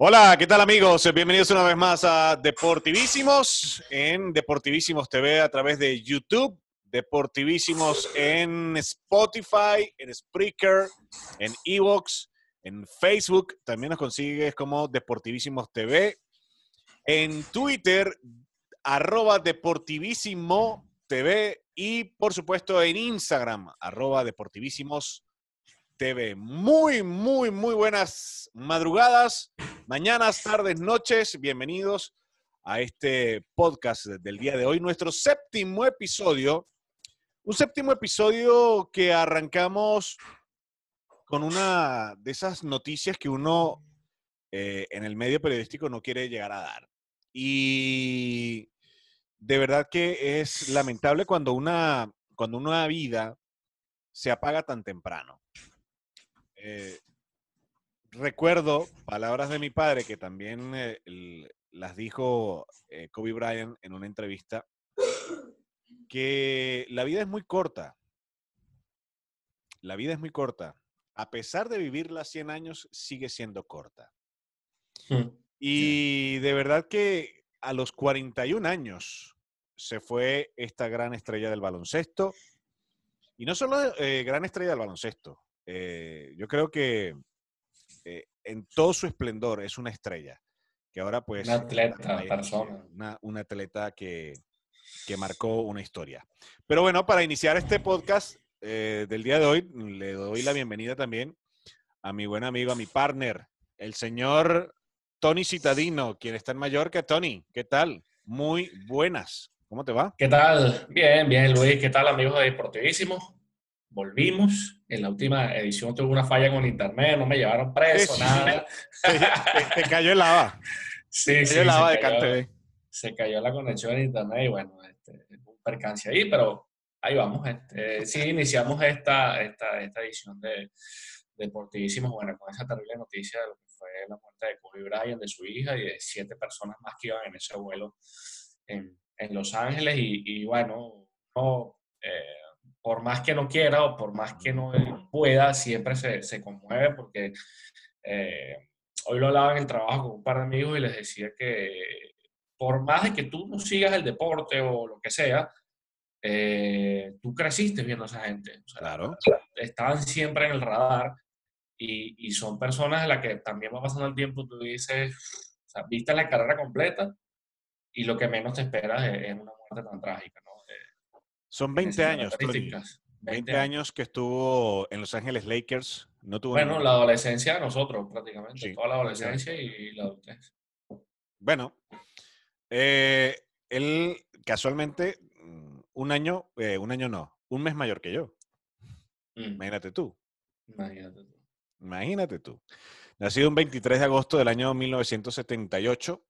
Hola, ¿qué tal amigos? Bienvenidos una vez más a Deportivísimos en Deportivísimos TV a través de YouTube, Deportivísimos en Spotify, en Spreaker, en Evox, en Facebook. También nos consigues como Deportivísimos TV. En Twitter, arroba Deportivísimo TV y por supuesto en Instagram, arroba Deportivísimos TV. Muy, muy, muy buenas madrugadas, mañanas, tardes, noches. Bienvenidos a este podcast del día de hoy, nuestro séptimo episodio. Un séptimo episodio que arrancamos con una de esas noticias que uno eh, en el medio periodístico no quiere llegar a dar. Y de verdad que es lamentable cuando una, cuando una vida se apaga tan temprano. Eh, recuerdo palabras de mi padre que también eh, las dijo eh, Kobe Bryant en una entrevista, que la vida es muy corta. La vida es muy corta. A pesar de vivirla 100 años, sigue siendo corta. Hmm. Y de verdad que a los 41 años se fue esta gran estrella del baloncesto. Y no solo gran estrella del baloncesto, eh, yo creo que eh, en todo su esplendor es una estrella. Que ahora pues... Una atleta, persona. Una, atleta que, que, marcó una historia. Pero bueno, para iniciar este podcast eh, del día de hoy, le doy la bienvenida también a mi buen amigo, a mi partner, el señor Tony Citadino, quien está en Mallorca. Tony, ¿qué tal? Muy buenas. ¿Cómo te va? ¿Qué tal? Bien, bien, Luis. ¿Qué tal, amigos de Deportivísimo? Volvimos. En la última edición tuve una falla con internet, no me llevaron preso, nada. Te, cayó el lava. Sí, sí. lava se, cayó, se cayó la conexión en internet y bueno, este, un percance ahí, pero ahí vamos. Este, sí, iniciamos esta, esta, esta edición de Deportivísimos, bueno, con esa terrible noticia de lo que fue la muerte de Kobe Bryant, de su hija y de siete personas más que iban en ese vuelo en, en Los Ángeles y, y bueno, no, eh, por más que no quiera o por más que no pueda, siempre se, se conmueve porque eh, hoy lo hablaba en el trabajo con un par de amigos y les decía que por más de que tú no sigas el deporte o lo que sea, eh, tú creciste viendo a esa gente. claro. Estaban siempre en el radar y, y, son personas a las que también va pasando el tiempo, tú dices, o sea, viste la carrera completa y lo que menos te esperas es, una muerte tan trágica. ¿no? Son 20 años, 20, años que estuvo en Los Ángeles Lakers. No tuvo bueno, la adolescencia de nosotros prácticamente, toda la adolescencia y la adultez. Bueno, eh, él casualmente, mm, un año, eh, un año no, un mes mayor que yo. Mm. Imagínate tú. Imagínate tú. Imagínate tú. Nacido un 23 de agosto del año 1978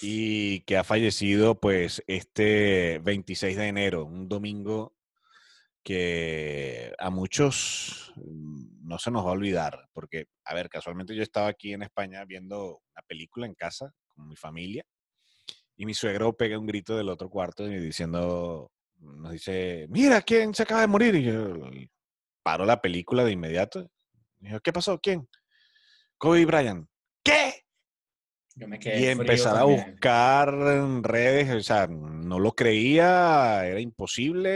y que ha fallecido pues este 26 de enero, un domingo que a muchos no se nos va a olvidar, porque, a ver, casualmente yo estaba aquí en España viendo una película en casa con mi familia y mi suegro pega un grito del otro cuarto y diciendo, nos dice, mira, ¿quién se acaba de morir? Y yo paro la película de inmediato. Y yo, ¿qué pasó? ¿Quién? Kobe Bryant. ¿Qué? Y empezar a buscar en redes, o sea, no lo creía, era imposible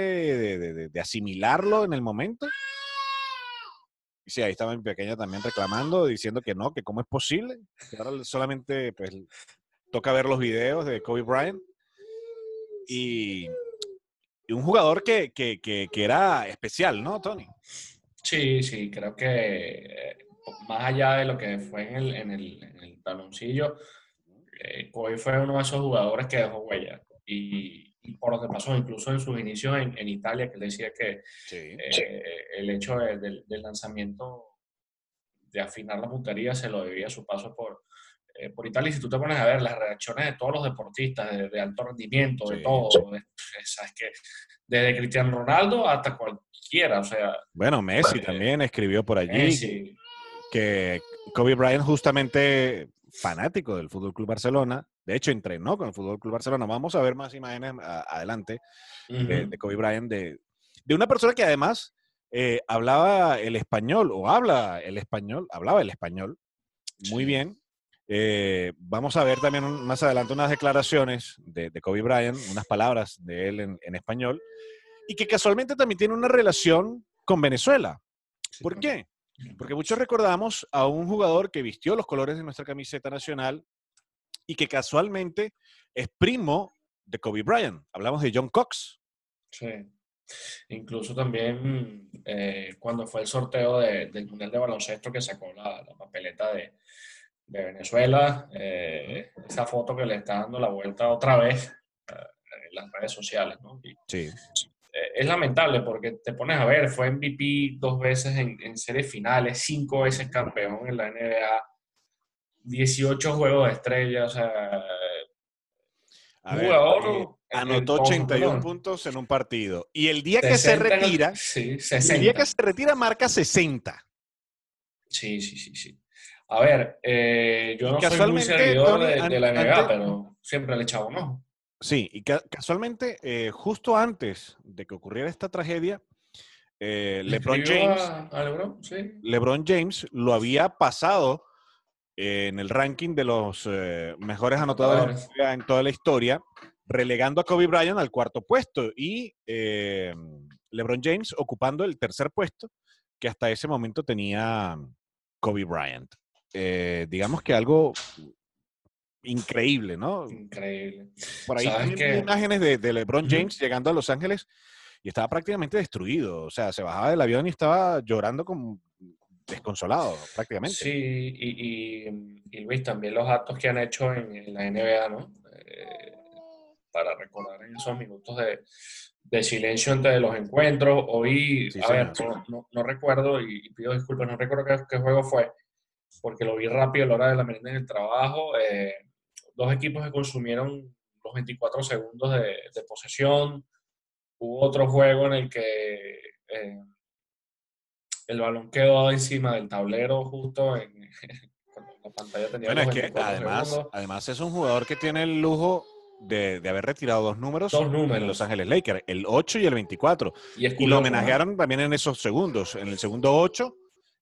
de, asimilarlo en el momento. Y sí, ahí estaba mi pequeña también reclamando, diciendo que no, que cómo es posible. Que ahora solamente pues, toca ver los videos de Kobe Bryant. Y, un jugador que, que, que, era especial, ¿no, Tony? Sí, sí, creo que más allá de lo que fue en el, en el, en el taloncillo, eh, fue uno de esos jugadores que dejó huella. Y, por lo que pasó, incluso en sus inicios en, en Italia, que él decía que eh, el hecho del lanzamiento de afinar la puntería se lo debía a su paso por, eh, por Italia. Y si tú te pones a ver las reacciones de todos los deportistas, de, alto rendimiento, de todo, sabes que desde Cristiano Ronaldo hasta cualquiera, o sea... Bueno, Messi también escribió por allí que Kobe Bryant justamente fanático del Fútbol Club Barcelona. De hecho, entrenó con el Fútbol Club Barcelona. Vamos a ver más imágenes adelante de, Kobe Bryant, de, de, una persona que además eh, hablaba el español o habla el español, hablaba el español muy bien Eh, vamos a ver también más adelante unas declaraciones de, Kobe Bryant, unas palabras de él en, español, y que casualmente también tiene una relación con Venezuela. ¿Por qué? Porque muchos recordamos a un jugador que vistió los colores de nuestra camiseta nacional y que casualmente es primo de Kobe Bryant. Hablamos de John Cox. Sí. Incluso también eh, cuando fue el sorteo del Mundial de Baloncesto que sacó la, papeleta de, Venezuela, eh, esa foto que le está dando la vuelta otra vez eh, en las redes sociales. ¿no? sí. Es lamentable porque te pones a ver, fue MVP dos veces en, en series finales, cinco veces campeón en la NBA, 18 juegos de estrella, o sea, jugador anotó 81 puntos en un partido. Y el día que se retira, el día que se retira marca 60. Sí, sí, sí, sí. A ver, eh, yo no soy muy seguidor de, la NBA, pero siempre le echaba un Sí, y casualmente, eh, justo antes de que ocurriera esta tragedia, eh, LeBron James, Lebron? ¿Sí? LeBron James lo había pasado en el ranking de los eh, mejores anotadores en toda la historia, relegando a Kobe Bryant al cuarto puesto y eh, LeBron James ocupando el tercer puesto que hasta ese momento tenía Kobe Bryant. Digamos que algo increíble, ¿no? Increíble. Por ahí hay imágenes de, LeBron James llegando a Los Ángeles y estaba prácticamente destruido. O sea, se bajaba del avión y estaba llorando como desconsolado prácticamente. Sí, y, y, Luis, también los actos que han hecho en, la NBA, ¿no? Eh, para recordar en esos minutos de, de, silencio entre los encuentros. Hoy, a ver, no, no, recuerdo, y, pido disculpas, no recuerdo qué, juego fue, porque lo vi rápido a la hora de la merienda en el trabajo. Eh, dos equipos que consumieron los 24 segundos de, de posesión. Hubo otro juego en el que... Eh, el balón quedó encima del tablero justo en, la pantalla tenía bueno, es que además, además es un jugador que tiene el lujo de, haber retirado dos números, en Los Ángeles Lakers, el 8 y el 24. Y, lo homenajearon también en esos segundos, en el segundo 8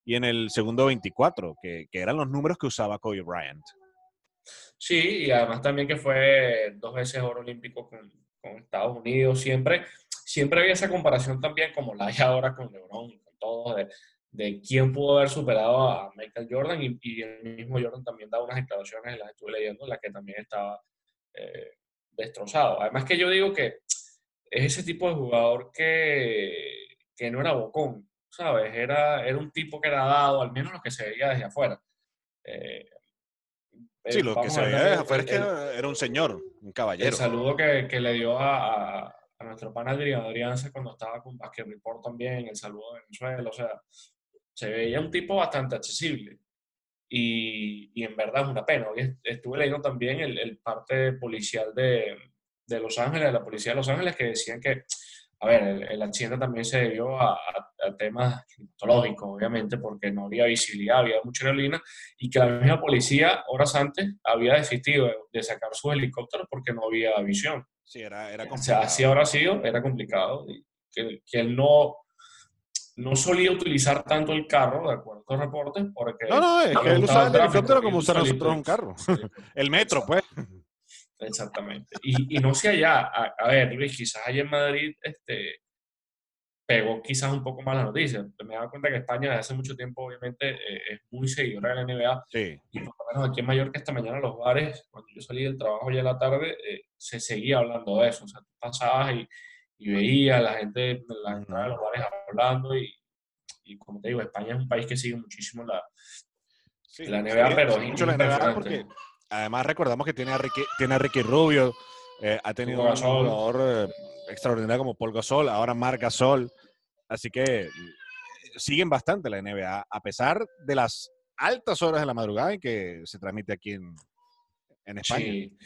y en el segundo 24, que, eran los números que usaba Kobe Bryant. Sí, y además también que fue dos veces oro olímpico con, con Estados Unidos, siempre, siempre había esa comparación también como la hay ahora con LeBron todos de, de, quién pudo haber superado a Michael Jordan y, el mismo Jordan también da unas declaraciones, las estuve leyendo, en las que también estaba eh, destrozado. Además que yo digo que es ese tipo de jugador que, que no era bocón, ¿sabes? Era, era un tipo que era dado, al menos lo que se veía desde afuera. Eh, sí, lo que se veía afuera es que era un señor, un caballero. El saludo que, que le dio a, a nuestro pan Adrián cuando estaba con Basket Report también, el saludo de Venezuela, o sea, se veía un tipo bastante accesible. Y, y en verdad es una pena. Hoy estuve leyendo también el, el parte policial de, de, Los Ángeles, de la policía de Los Ángeles, que decían que, a ver, el, el accidente también se debió a, a, temas climatológicos, obviamente, porque no había visibilidad, había mucha neblina, y que la misma policía, horas antes, había desistido de sacar sus helicópteros porque no había visión. Sí, era, era complicado. O sea, así ahora sido, era complicado. que, que él no, no solía utilizar tanto el carro, de acuerdo a los reportes, porque... No, no, es que él usaba el helicóptero como usar nosotros un carro. el metro, pues. Exactamente. Y, y no sé allá, a, a, ver, Luis, quizás allá en Madrid este, pegó quizás un poco más la noticia. Me he dado cuenta que España desde hace mucho tiempo, obviamente, eh, es muy seguidora de la NBA. Sí. Y por lo menos aquí en Mallorca esta mañana los bares, cuando yo salí del trabajo ya en la tarde, eh, se seguía hablando de eso. O sea, tú pasabas y, y veías a la gente en la entrada de los bares hablando y, y, como te digo, España es un país que sigue muchísimo la, la NBA, pero mucho la NBA porque además recordamos que tiene a Ricky, tiene a Ricky Rubio, eh, ha tenido un jugador extraordinaria como Paul Gasol, ahora Marc Gasol. Así que mm, siguen bastante la NBA, a pesar de las altas horas de la madrugada en que se transmite aquí en, en España. Sí,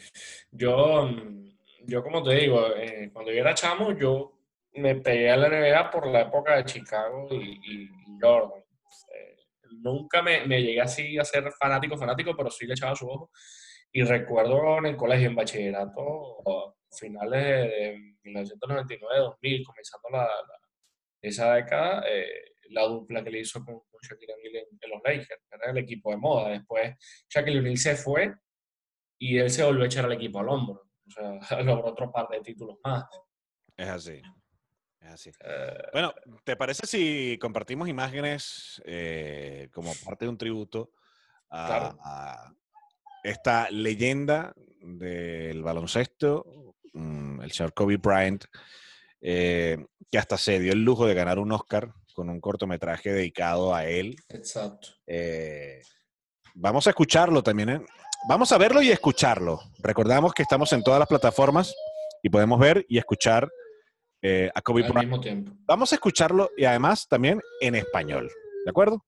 yo, mm, yo como te digo, eh, cuando yo era chamo, yo me pegué a la NBA por la época de Chicago y, Jordan. Eh, nunca me, me, llegué así a ser fanático, fanático, pero sí le echaba su ojo. Y recuerdo en el colegio, en bachillerato, finales de, 1999, 2000, comenzando la, esa década, eh, la dupla que le hizo con, Shaquille O'Neal en, los Lakers, era el equipo de moda. Después Shaquille O'Neal se fue y él se volvió a echar al equipo al hombro. O sea, logró otro par de títulos más. Es así. Así. Eh, bueno, ¿te parece si compartimos imágenes eh, como parte de un tributo a, esta leyenda del baloncesto, mm, el señor Kobe Bryant, eh, que hasta se dio el lujo de ganar un Oscar con un cortometraje dedicado a él. Exacto. vamos a escucharlo también. Vamos a verlo y escucharlo. Recordamos que estamos en todas las plataformas y podemos ver y escuchar eh, a Kobe Al mismo tiempo. Vamos a escucharlo y además también en español. ¿De acuerdo?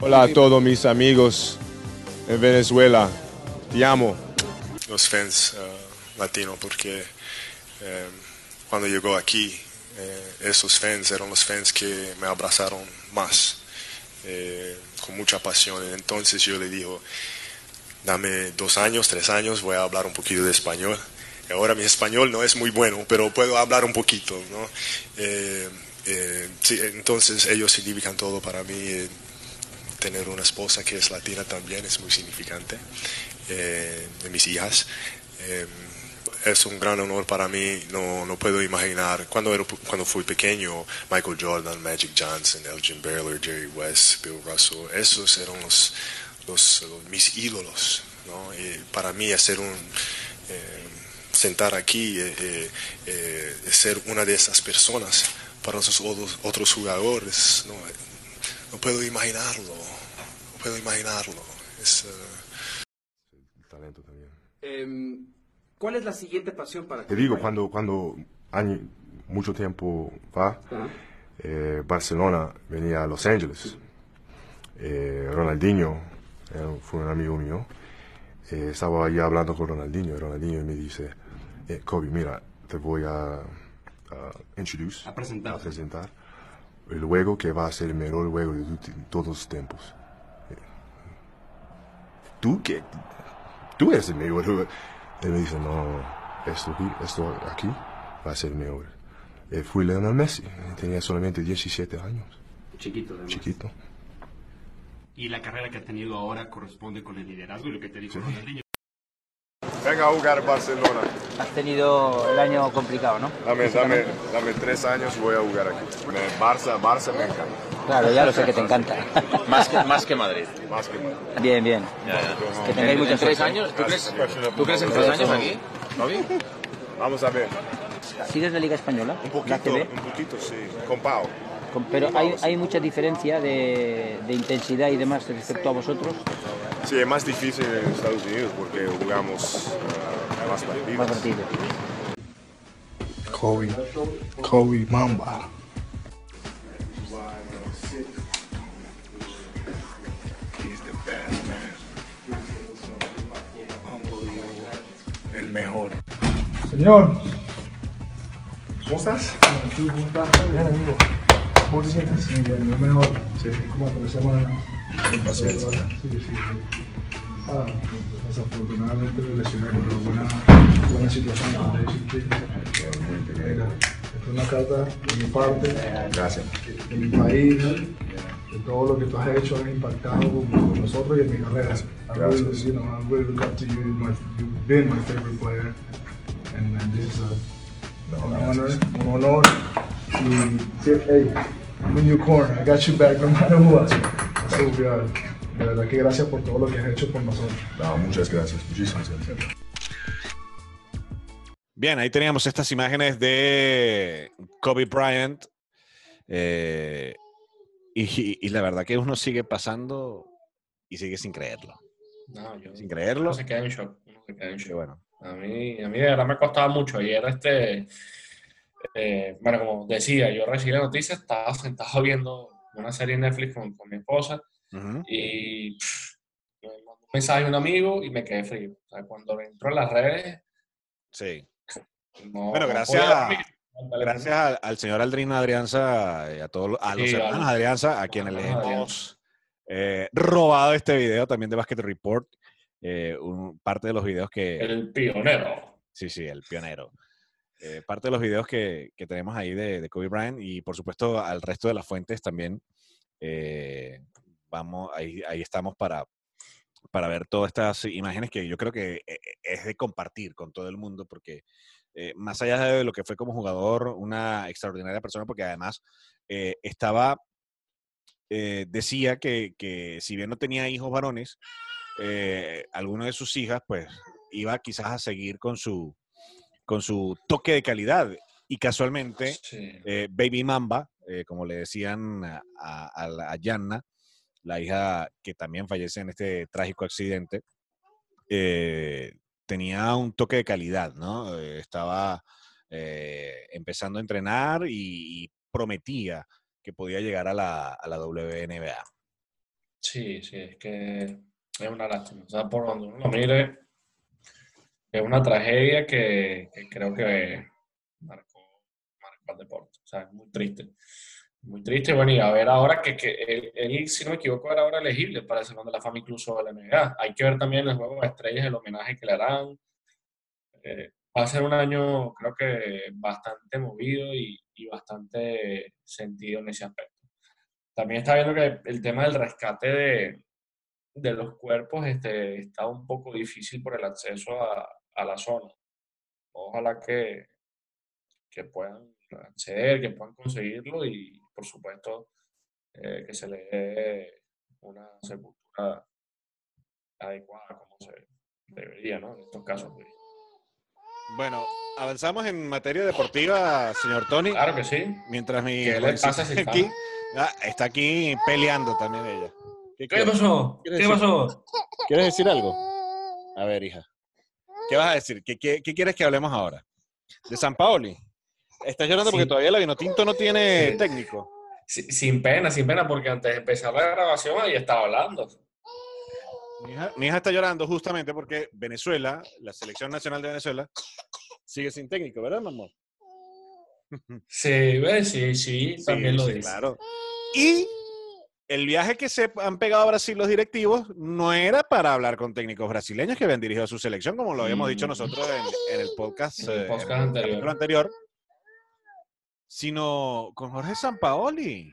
Hola a todos mis amigos en Venezuela. Te amo. Los fans uh, latinos, porque eh, cuando llegó aquí, eh, esos fans eran los fans que me abrazaron más, con mucha pasión. Entonces yo le digo, dame dos años, tres años, voy a hablar un poquito de español Ahora mi español no es muy bueno, pero puedo hablar un poquito, ¿no? Eh, eh, entonces ellos significan todo para mí. Eh, tener una esposa que es latina también es muy significante de mis hijas. es un gran honor para mí, no, no puedo imaginar, cuando, cuando fui pequeño, Michael Jordan, Magic Johnson, Elgin Baylor, Jerry West, Bill Russell, esos eran los, los, mis ídolos. ¿no? Para mí hacer un sentar aquí, eh, eh, eh, ser una de esas personas para los otros, jugadores. No, puedo imaginarlo, no puedo imaginarlo. Es, talento también. Em, ¿Cuál es la siguiente pasión para Te digo, cuando, cuando año, mucho tiempo va, Barcelona venía a Los Ángeles. Ronaldinho fue un amigo mío. estaba ahí hablando con Ronaldinho y Ronaldinho me dice, eh, Kobe, mira, te voy a, introducir, a presentar. a presentar el juego que va a ser el mejor juego de todos los tiempos. Eh, tú que tú eres el mejor jugador. Él me dice, no, esto aquí, esto aquí va a ser el mejor. Eh, fui Lionel Messi, tenía solamente 17 años. Chiquito, además. Chiquito. Y la carrera que ha tenido ahora corresponde con el liderazgo y lo que te dijo Ronaldinho. Venga a jugar Barcelona. Has tenido el año complicado, ¿no? Dame, dame, dame tres años y voy a jugar aquí. Barça, Barça me encanta. Claro, ya lo sé que te encanta. más, que, más que Madrid. Más que Madrid. Bien, bien. Ya, ya. Que tengáis muchos tres años? ¿Tú crees, ¿Tú crees en tres años aquí? ¿No Vamos a ver. ¿Sigues la Liga Española? Un poquito, un poquito, sí. Con Pau. Pero hay, hay mucha diferencia de, de intensidad y demás respecto a vosotros. Sí, es más difícil en Estados Unidos porque jugamos uh, más partidos. Más partidos. Kobe, Kobe Mamba. El mejor. Señor. ¿Cómo estás? ¿Cómo estás? Bien, amigo. ¿Cómo te sientes? Sí, bien, lo mejor. Sí. Como sí, sí. Ah, desafortunadamente me lesioné con una buena, buena situación es una carta de mi parte, Gracias. de mi país, de todo lo que tú has hecho, has impactado con, nosotros y en mi carrera. Gracias. You know, I really look up to you. My, you've been my favorite player, and, and it's a, an honor, un honor. Y, hey, I'm in your corner. I got you back no matter what. So, uh, de verdad que gracias por todo lo que has hecho por nosotros. No, muchas gracias, muchísimas gracias. Bien, ahí teníamos estas imágenes de Kobe Bryant. Eh, y, la verdad que uno sigue pasando y sigue sin creerlo. No, yo, sin creerlo. se queda en shock. se queda en shock. Bueno. A mí, a mí de verdad me costaba mucho. Ayer, este, eh, bueno, como decía, yo recibí la noticia, estaba sentado viendo una serie en Netflix con, con mi esposa y me mandó un mensaje a un amigo y me quedé frío. O sea, cuando entró en las redes. Sí. bueno, gracias, gracias al, señor Aldrin Adrianza y a todos a los hermanos Adrianza, a quienes le hemos eh, robado este video también de Basket Report. Eh, un, parte de los videos que. El pionero. Sí, sí, el pionero. eh, parte de los videos que, que tenemos ahí de, de, Kobe Bryant y por supuesto al resto de las fuentes también. Eh, vamos, ahí, ahí estamos para, para ver todas estas imágenes que yo creo que es de compartir con todo el mundo porque más allá de lo que fue como jugador, una extraordinaria persona porque además estaba, decía que, que, si bien no tenía hijos varones, alguna de sus hijas pues iba quizás a seguir con su, con su toque de calidad. Y casualmente, eh, Baby Mamba, eh, como le decían a, a, Yanna, la hija que también fallece en este trágico accidente, eh, tenía un toque de calidad, ¿no? estaba empezando a entrenar y, prometía que podía llegar a la, a la WNBA. Sí, sí, es que es una lástima. O sea, por donde uno lo mire, es una tragedia que, creo que marcó, marcó, al deporte. O sea, es muy triste. Muy triste. Bueno, y a ver ahora que, que él, si no me equivoco, era ahora elegible para el Salón de la Fama incluso de la NBA. Hay que ver también el juego de estrellas, el homenaje que le harán. Eh, va a ser un año, creo que bastante movido y, y bastante sentido en ese aspecto. También está viendo que el tema del rescate de, de los cuerpos este, está un poco difícil por el acceso a, a la zona. Ojalá que, que puedan acceder, que puedan conseguirlo y, por supuesto, eh, que se le dé una sepultura adecuada como se debería, ¿no? En estos casos. Pues. Bueno, avanzamos en materia deportiva, señor Tony. Claro que sí. Mientras mi ¿Qué le pasa aquí, ah, está aquí peleando también ella. ¿Qué, ¿Qué pasó? ¿Qué pasó? ¿Quieres decir algo? A ver, hija. ¿Qué vas a decir? ¿Qué, qué, quieres que hablemos ahora? ¿De San Paoli? Estás llorando porque todavía la Vinotinto no tiene técnico. sin pena, sin pena, porque antes de empezar la grabación ahí estaba hablando. Mi hija, está llorando justamente porque Venezuela, la selección nacional de Venezuela, sigue sin técnico, ¿verdad, mamá? Sí, sí, sí, también lo dice. Claro. Y el viaje que se han pegado a Brasil los directivos no era para hablar con técnicos brasileños que habían dirigido a su selección, como lo habíamos dicho mm. nosotros en, el podcast, el eh, anterior. sino con Jorge Sampaoli.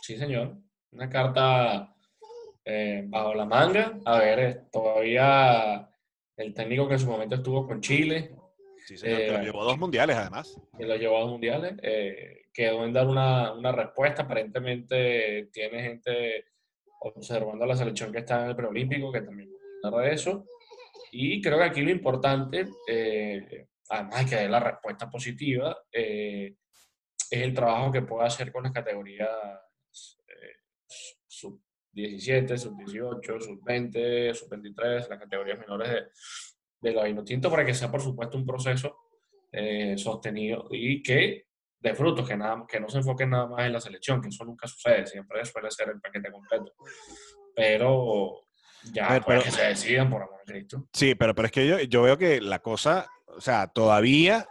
Sí, señor. Una carta eh, bajo la manga. A ver, eh, todavía el técnico que en su momento estuvo con Chile. Sí, señor, que lo llevó a dos mundiales, además. Que lo llevó a dos mundiales quedó en dar una, una, respuesta. Aparentemente tiene gente observando la selección que está en el preolímpico, que también habla de eso. Y creo que aquí lo importante, eh, además de que dé la respuesta positiva, eh, es el trabajo que puede hacer con las categorías eh, sub 17, sub 18, sub 20, sub 23, las categorías menores de, de la Vinotinto, para que sea, por supuesto, un proceso sostenido y que de frutos, que, nada, que no se enfoquen nada más en la selección, que eso nunca sucede, siempre suele ser el paquete completo. Pero ya, pues, que se decidan por amor a Cristo. Sí, pero, pero es que yo, yo veo que la cosa, o sea, todavía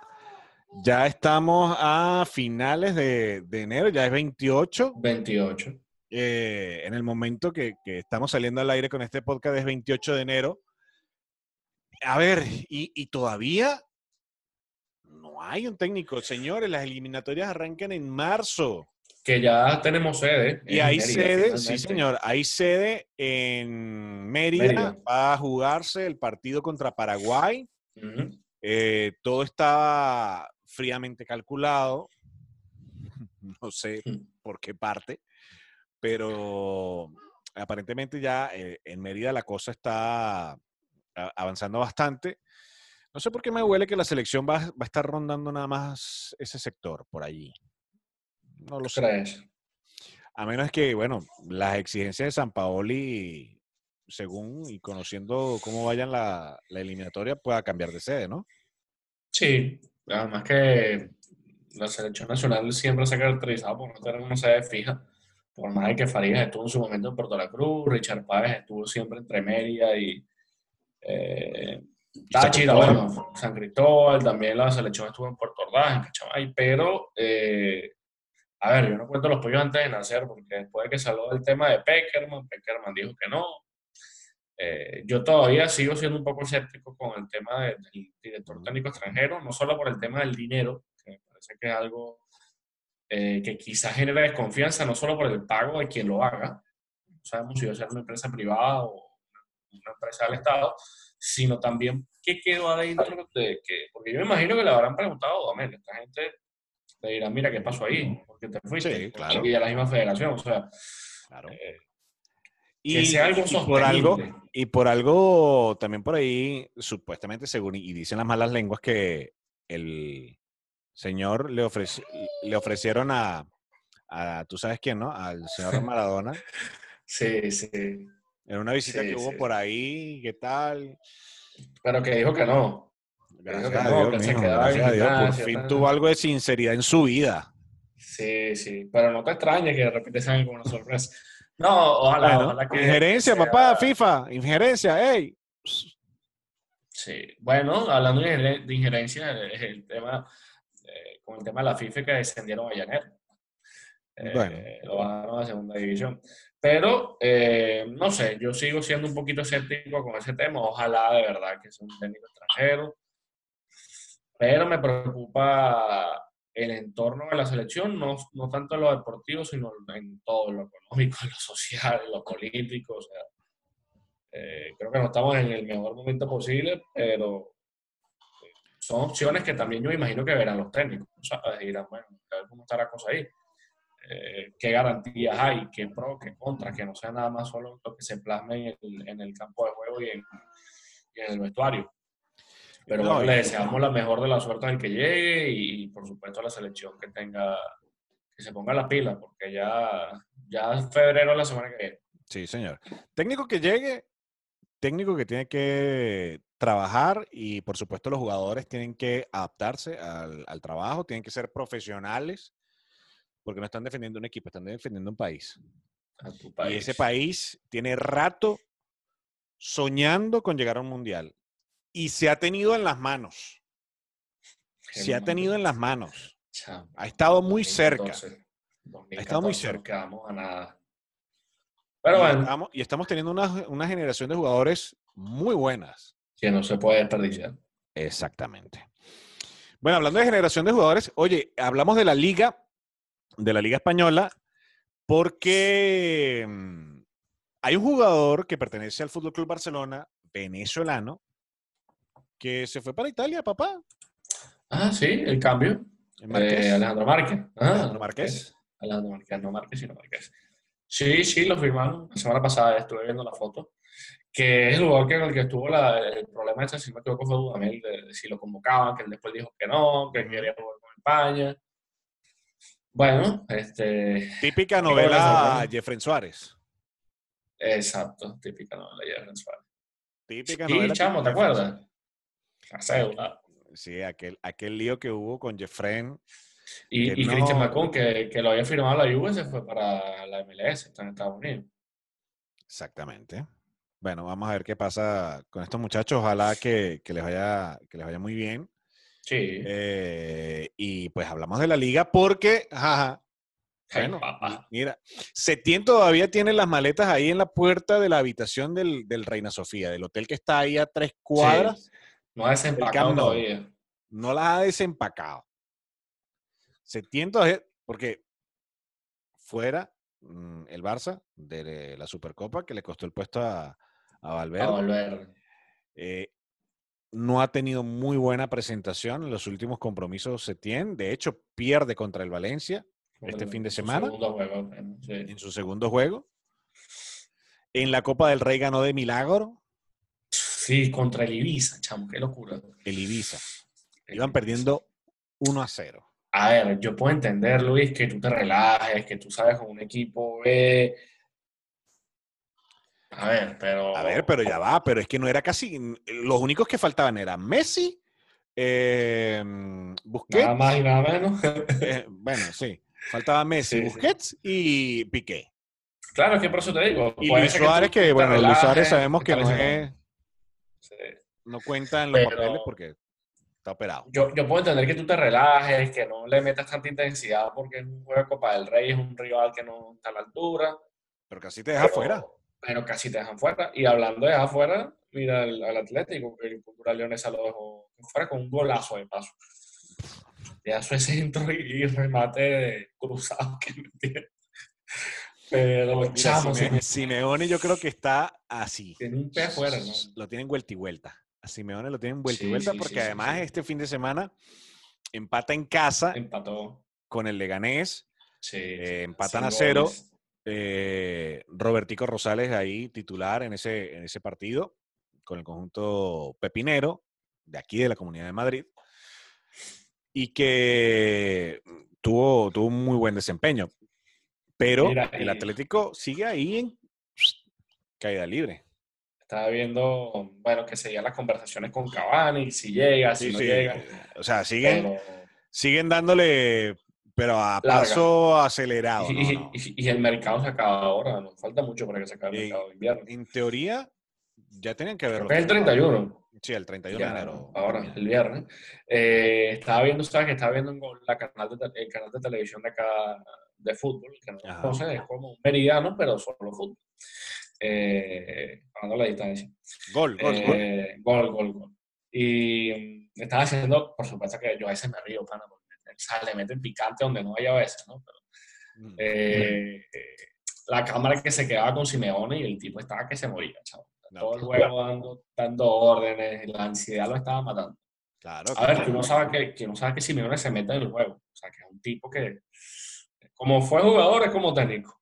ya estamos a finales de, de enero, ya es 28. 28. Eh, en el momento que, que, estamos saliendo al aire con este podcast es 28 de enero. A ver, y, y todavía hay un técnico, señores, las eliminatorias arrancan en marzo. Que ya tenemos sede. Y hay sede, sí señor, hay sede en Mérida, va a jugarse el partido contra Paraguay. Eh, todo está fríamente calculado, no sé por qué parte, pero aparentemente ya eh, en Mérida la cosa está avanzando bastante. No sé por qué me huele que la selección va, a estar rondando nada más ese sector por allí. No lo sé. A menos que, bueno, las exigencias de San Paoli, según y conociendo cómo vayan la, eliminatoria, pueda cambiar de sede, ¿no? Sí, además que la selección nacional siempre se ha caracterizado por no tener una sede fija. Por más de que Farías estuvo en su momento en Puerto La Cruz, Richard Páez estuvo siempre entre Mérida y eh, Táchira, bueno, San Cristóbal, también la selección estuvo en Puerto Ordaz, en Cachamay, pero, eh, a ver, yo no cuento los pollos antes de nacer, porque después de que salió el tema de Peckerman, Peckerman dijo que no, Eh, yo todavía sigo siendo un poco escéptico con el tema del director técnico extranjero, no solo por el tema del dinero, que me parece que es algo eh, que quizás genera desconfianza, no solo por el pago de quien lo haga, no sabemos si va a ser una empresa privada o una empresa del Estado, sino también qué quedó adentro de que, porque yo me imagino que le habrán preguntado, amén, esta gente le dirá, mira, ¿qué pasó ahí? ¿Por qué te fuiste? Sí, claro. Y a la misma federación, o sea, Claro. eh, Y, que sea algo y por algo, y por algo, también por ahí, supuestamente, según, y dicen las malas lenguas, que el señor le, ofreci- le ofrecieron a, a, tú sabes quién, ¿no? Al señor Maradona, sí, sí, en una visita Sí, que hubo sí. por ahí, ¿qué tal? pero que dijo que no. Gracias que a no, Dios, que se mijo, gracias a Dios, por fin tal. tuvo algo de sinceridad en su vida. Sí, sí, pero no te extrañes que de repente salgan con una sorpresa. No, ojalá, Bueno, ojalá que injerencia, sea- papá, FIFA, injerencia, ey. Sí, bueno, hablando de injerencia, es el tema, eh, con el tema de la FIFA que descendieron a Llaner. Eh, Bueno. Lo bajaron a segunda división. Pero, eh, no sé, yo sigo siendo un poquito escéptico con ese tema. Ojalá de verdad que sea un técnico extranjero. Pero me preocupa el entorno de la selección, no, no tanto en lo deportivo, sino en todo, lo económico, en lo social, en lo político. O sea, eh, creo que no estamos en el mejor momento posible, pero eh, son opciones que también yo me imagino que verán los técnicos. ¿sabes? Dirán, bueno, a ver cómo está la cosa ahí. Eh, qué garantías hay, qué pro, qué contra, que no sea nada más solo lo que se plasme en el, en el campo de juego y en, y en el vestuario. Pero No, bueno, le deseamos la mejor de la suerte al que llegue y, por supuesto a la selección que tenga, que se ponga las pilas, porque ya, ya es febrero la semana que viene. Sí, señor. Técnico que llegue, técnico que tiene que trabajar y por supuesto los jugadores tienen que adaptarse al, al trabajo, tienen que ser profesionales, porque no están defendiendo un equipo, están defendiendo un país. A tu Y ese país tiene rato soñando con llegar a un mundial. Y se ha tenido en las manos. Se ha tenido en las manos. Ha estado muy cerca. 2014, Ha estado muy 2014 cerca. No a nada. Pero y, bueno, estamos, y estamos teniendo una, una generación de jugadores muy buenas. que no se puede desperdiciar. Exactamente. Bueno, hablando de generación de jugadores, oye, hablamos de la liga, de la liga española, porque mm, hay un jugador que pertenece al Fútbol Club Barcelona, venezolano, que se fue para Italia, papá. Ah, sí, el cambio. el Marqués. Eh, Alejandro Márquez. Ah, Alejandro Márquez. Alejandro Márquez, no Márquez, sino Márquez. Sí, sí, lo firmaron. La semana pasada estuve viendo la foto. Que es el jugador que, con el que estuvo la- el problema ese, si no me equivoco, fue Dudamel, de, de si lo convocaban, que él después dijo que no, que quería jugar con España. Bueno, este. Típica novela. Jeffrey Suárez. Exacto, típica novela de Jefferson Suárez. Típica Sí, novela. chamo, ¿te Jeffrey acuerdas? Cédula. Sí, aquel, aquel lío que hubo con Jeffren. Y, y no- Christian Macón, que, que lo había firmado la Juve, se fue para la MLS, está en Estados Unidos. Exactamente. Bueno, vamos a ver qué pasa con estos muchachos. Ojalá que, que les, vaya, que les vaya muy bien. Sí. Eh, y pues hablamos de la liga porque, jaja, bueno, mira, Setién todavía tiene las maletas ahí en la puerta de la habitación del, del Reina Sofía, del hotel que está ahí a tres cuadras. No ha desempacado todavía. No las ha desempacado. Setién todavía, porque fuera mm, el Barça de la Supercopa que le costó el puesto a, a Valverde. A Valverde. Eh, no ha tenido muy buena presentación en los últimos compromisos Setién. De hecho, pierde contra el Valencia este fin de Su semana segundo juego, sí. en su segundo juego. En la Copa del Rey ganó de milagro Sí, contra el Ibiza, chamo, qué locura. el Ibiza. El Iban Ibiza. perdiendo 1 a 0. A ver, yo puedo entender, Luis, que tú te relajes, que tú sabes con un equipo B. A ver, pero. A ver, pero ya va, pero es que no era casi. Los únicos que faltaban eran Messi, eh, Busquets. Nada más y nada menos. eh, bueno, sí. Faltaba Messi, Sí, sí. Busquets y Piqué. claro, es que por eso te digo. Y Luis Suárez, que, bueno, Luis relajes, Suárez sabemos que no es, Sí. no cuenta en los Pero- papeles porque está operado. Yo, yo puedo entender que tú te relajes, que no le metas tanta intensidad porque es un juego de Copa del Rey, es un rival que no está a la altura. Pero casi te deja pero- fuera. Pero casi te dejan fuera. Y hablando de afuera, mira al, Atlético, que el Cultural Leonesa lo dejó fuera con un golazo de paso. Ya su centro y, remate cruzado que me Pero, chamo, Simeone yo creo que está así. Tiene un pie afuera, ¿no? Lo tienen vuelta y vuelta. A Simeone lo tienen vuelta y vuelta porque además este fin de semana empata en casa. Empató. Con el Leganés. Eh, empatan a cero. Eh, Robertico Rosales ahí titular en ese, en ese partido con el conjunto pepinero de aquí de la Comunidad de Madrid y que tuvo, tuvo un muy buen desempeño. Pero el Atlético sigue ahí en caída libre. Estaba viendo, bueno, que seguían las conversaciones con Cavani, si llega, si no llega. O sea, siguen, siguen dándole, pero a paso acelerado. Y, el mercado se acaba ahora, nos falta mucho para que se acabe el mercado de invierno. En teoría, ya tenían que verlo. Es el 31. Sí, el 31 de enero. Ahora, el viernes. Eh, estaba viendo, ¿sabes? Que estaba viendo la canal de, el canal de televisión de acá de fútbol, que no sé, es como un meridiano, pero solo fútbol. Eh, la distancia. Gol, gol, eh, gol. Gol, gol, Y mm, estaba haciendo, por supuesto que yo a veces me río, pana, porque le meten picante donde no hay a veces, ¿no? Pero, mm. eh, la cámara que se quedaba con Simeone y el tipo estaba que se moría, chavo todo el juego dando, dando, órdenes, la ansiedad lo estaba matando. Claro, a ver, que uno sabe que, que uno sabe que Simeone se mete en el juego. O sea, que es un tipo que, como fue jugador, es como técnico.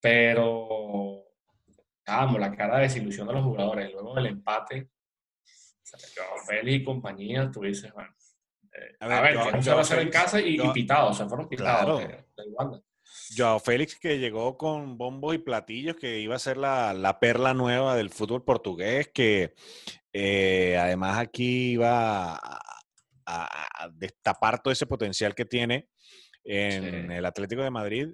Pero, vamos, la cara de desilusión de los jugadores, luego del empate, o Félix y compañía, tú dices, bueno, a ver, a ver que no se hacer en casa y, y pitados, se fueron pitados claro. de, de Joao Félix que llegó con bombos y platillos, que iba a ser la, perla nueva del fútbol portugués, que eh, además aquí iba a, destapar todo ese potencial que tiene en el Atlético de Madrid.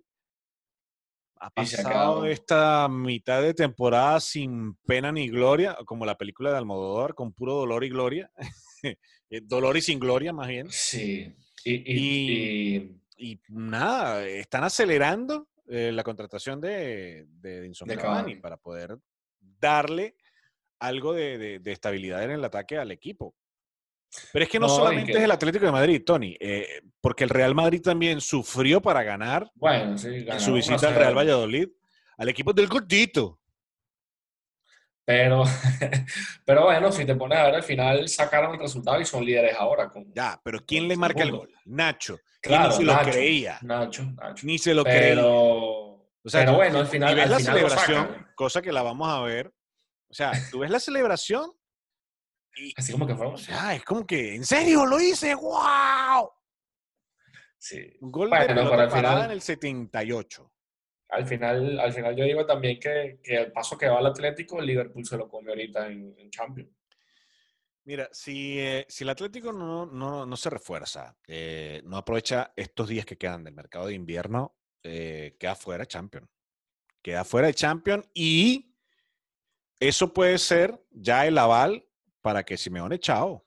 Ha pasado esta mitad de temporada sin pena ni gloria, como la película de Almodóvar, con puro dolor y gloria. Eh, dolor y sin gloria, más bien. Sí. y y nada, están acelerando eh, la contratación de, de Cavani para poder darle algo de, estabilidad en el ataque al equipo. Pero es que no, solamente es el Atlético de Madrid, Tony, eh, porque el Real Madrid también sufrió para ganar bueno, su visita al Real Valladolid, al equipo del gordito. Pero, pero bueno, si te pones a ver, al final sacaron el resultado y son líderes ahora. Con, ya, pero ¿quién le marca el gol? Nacho. Claro, ni se lo creía. Nacho, Nacho. Ni se lo creía. O sea, pero bueno, al final. Y ves la celebración, cosa que la vamos a ver. O sea, tú ves la celebración. Y, Así como que fue. O sea, es como que, ¿en serio lo hice? ¡Wow! Sí. Un gol de pelota parada en el 78 al final, al final yo digo también que, que, el paso que va al Atlético, el Liverpool se lo come ahorita en, en Champions. Mira, si, eh, si el Atlético no, no, no se refuerza, eh, no aprovecha estos días que quedan del mercado de invierno, eh, queda fuera Champions. Queda fuera de Champions y eso puede ser ya el aval para que Simeone chao.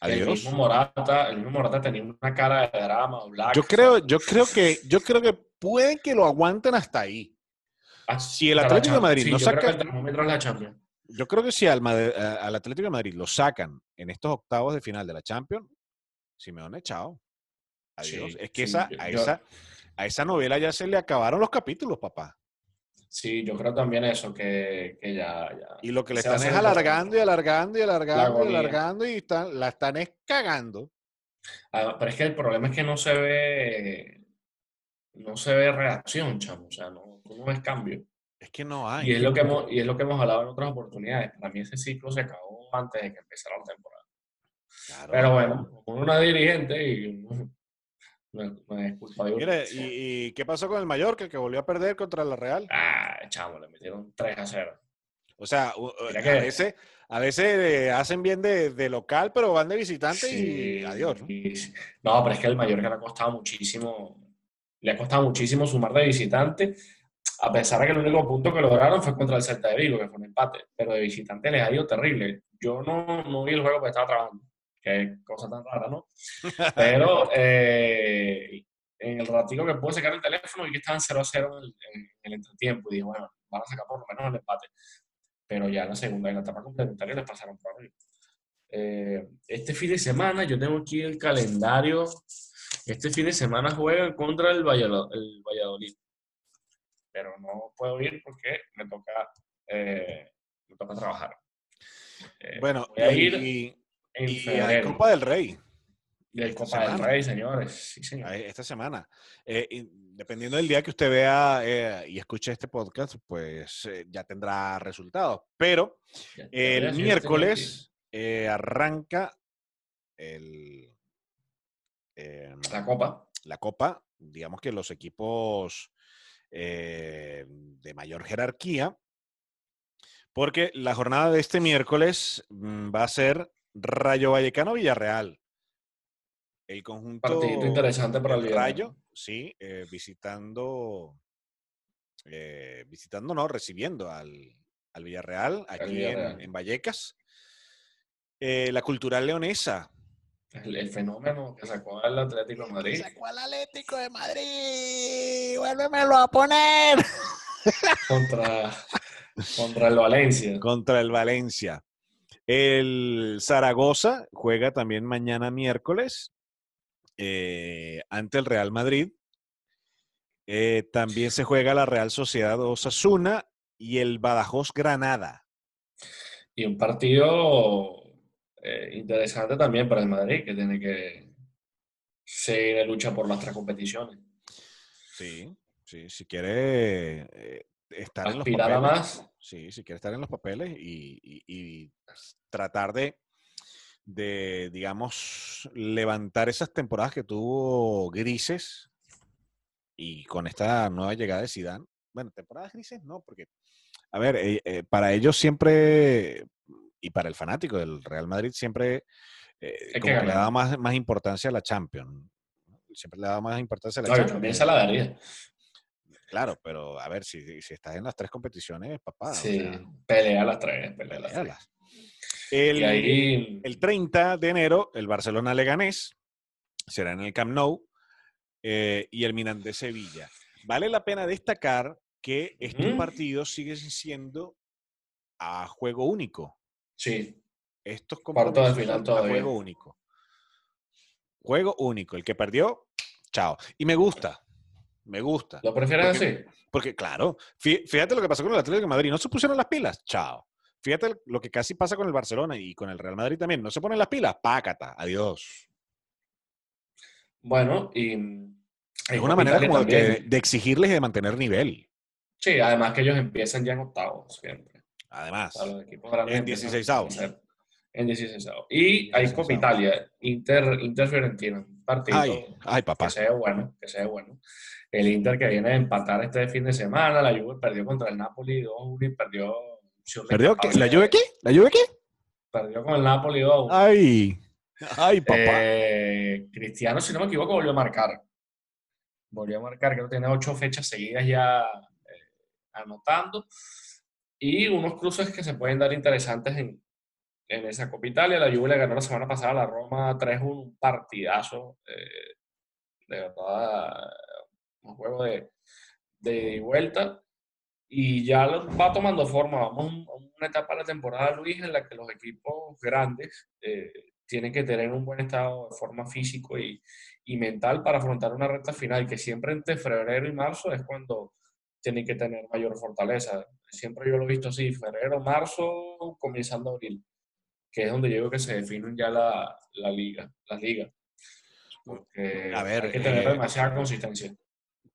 Adiós. El mismo Morata, el mismo Morata tenía una cara de drama. yo creo, yo creo que, yo creo que pueden que lo aguanten hasta ahí. Ah, si el Atlético de Madrid no saca. Yo creo que si al, al, Atlético de Madrid lo sacan en estos octavos de final de la Champions, Simeone, chao. Adiós. es que esa, a, esa, a esa novela ya se le acabaron los capítulos, papá. Sí, yo creo también eso, que, que ya, ya, Y lo que le están es alargando y alargando y alargando y alargando y están, la están es cagando. Ah, pero es que el problema es que no se ve no se ve reacción, chamo. O sea, no, no ves cambio. Es que no hay. Y es, lo que hemos, y es lo que hemos hablado en otras oportunidades. Para mí ese ciclo se acabó antes de que empezara la temporada. Pero bueno, como una dirigente y no, es culpa de Mire, ¿y, qué pasó con el Mallorca que volvió a perder contra la Real? Ah, chamo, le metieron 3 a 0. O sea, a, veces, a veces eh, hacen bien de, local, pero van de visitante y adiós. ¿no? no, pero es que el Mallorca le ha costado muchísimo le ha costado muchísimo sumar de visitante, a pesar de que el único punto que lograron fue contra el Celta de Vigo, que fue un empate, pero de visitante les ha ido terrible. Yo no, no vi el juego porque estaba trabajando, que cosa tan rara, ¿no? Pero eh, en el ratito que pude sacar el teléfono vi que estaban 0 a 0 en el, entretiempo y dije, bueno, van a sacar por lo menos el empate. Pero ya en la segunda, en la etapa complementaria les pasaron por arriba. Eh, este fin de semana, yo tengo aquí el calendario. Este fin de semana juegan contra el Valladolid. Pero no puedo ir porque me toca, eh, me toca trabajar. Eh, bueno, voy a ir y, en Copa del Rey. Y el Copa del Rey, señores. Sí, señor. Esta semana. dependiendo del día que usted vea y escuche este podcast, pues ya tendrá resultados. Pero el miércoles eh, arranca el, em, la Copa. La Copa, digamos que los equipos eh, de mayor jerarquía, porque la jornada de este miércoles mm, va a ser Rayo Vallecano Villarreal. El conjunto. Partido interesante para el Rayo, sí, eh, visitando. visitando, no, recibiendo al, Villarreal aquí en, Vallecas. Eh, la cultural leonesa. El, fenómeno que sacó al Atlético de Madrid. Sacó al Atlético de Madrid. Vuélvemelo a poner. Contra, contra el Valencia. Contra el Valencia. El Zaragoza juega también mañana miércoles eh, ante el Real Madrid. Eh, también se juega la Real Sociedad Osasuna y el Badajoz Granada. Y un partido eh, interesante también para el Madrid, que tiene que seguir en lucha por las tres competiciones. Sí, sí, si quiere estar en los papeles. más. Sí, si quiere estar en los papeles y, tratar de, de, digamos, levantar esas temporadas que tuvo grises y con esta nueva llegada de Zidane. Bueno, temporadas grises no, porque, a ver, eh, para ellos siempre y para el fanático del Real Madrid siempre eh, como que le daba más, más importancia a la Champions. Siempre le daba más importancia a la Champions. También se la daría. Claro, pero a ver, si, si estás en las tres competiciones, papá. Sí, pelea las tres, pelea las tres. El, el 30 de enero, el Barcelona Leganés será en el Camp Nou eh, y el Milan de Sevilla. Vale la pena destacar que estos partidos siguen siendo a juego único. Sí. Estos compromisos final juego único. Juego único. El que perdió, chao. Y me gusta. Me gusta. ¿Lo prefieres así? Porque, claro, fíjate lo que pasó con el Atlético de Madrid. No se pusieron las pilas, chao. Fíjate lo que casi pasa con el Barcelona y con el Real Madrid también. No se ponen las pilas, pácata, adiós. Bueno, y. Es una manera como de, de, exigirles y de mantener nivel. Sí, además que ellos empiezan ya en octavos siempre. Además, en 16 avos. En 16 avos. Y hay Copa Italia, Inter, Inter Fiorentina, partido ay, papá. que sea bueno, que sea bueno. El Inter que viene a empatar este fin de semana, la Juve perdió contra el Napoli 2-1 y perdió... ¿Perdió qué? ¿La Juve qué? ¿La Juve qué? Perdió con el Napoli 2-1. Ay, ay, papá. Eh, Cristiano, si no me equivoco, volvió a marcar. Volvió a marcar, creo que tiene ocho fechas seguidas ya eh, anotando y unos cruces que se pueden dar interesantes en, en esa Copa Italia. La Juve le ganó la semana pasada a la Roma 3-1, un partidazo. Eh, de verdad, un juego de, de vuelta. Y ya va tomando forma. Vamos a una etapa de la temporada, Luis, en la que los equipos grandes eh, tienen que tener un buen estado de forma físico y, y mental para afrontar una recta final, que siempre entre febrero y marzo es cuando tienen que tener mayor fortaleza. Siempre yo lo he visto así, febrero, marzo, comenzando abril, que es donde yo creo que se definen ya la, la liga, las ligas. Porque a ver, hay que tener eh, demasiada consistencia.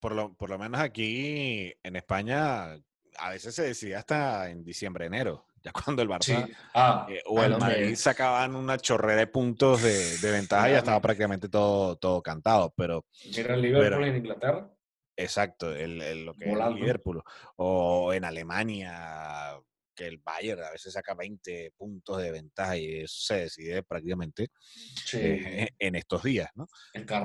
Por lo, por lo menos aquí en España a veces se decide hasta en diciembre, enero. Ya cuando el Barça ah, eh, o el Madrid sacaban una chorrera de puntos de, de ventaja, ya estaba prácticamente todo, todo cantado. Pero, Mira el Liverpool en Inglaterra. Exacto, el, lo que es el Liverpool. O en Alemania, el Bayern a veces saca 20 puntos de ventaja y eso se decide prácticamente eh, en estos días, ¿no?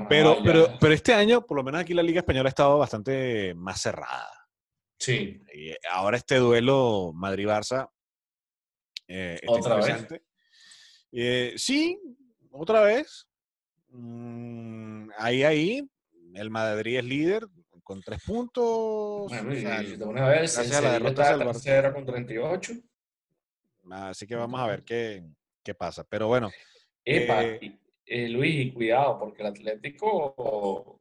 Pero, pero, pero este año, por lo menos aquí la Liga Española ha estado bastante más cerrada. Sí. Y ahora este duelo Madrid-Barça eh, ¿Otra vez? Eh, sí, otra vez. Mm, ahí, ahí. El Madrid es líder, con tres puntos. Bueno, y, de una vez, gracias a la derrota tercera con 38. Así que vamos a ver qué, qué pasa. Pero bueno. Epa, eh, eh, Luis, cuidado, porque el Atlético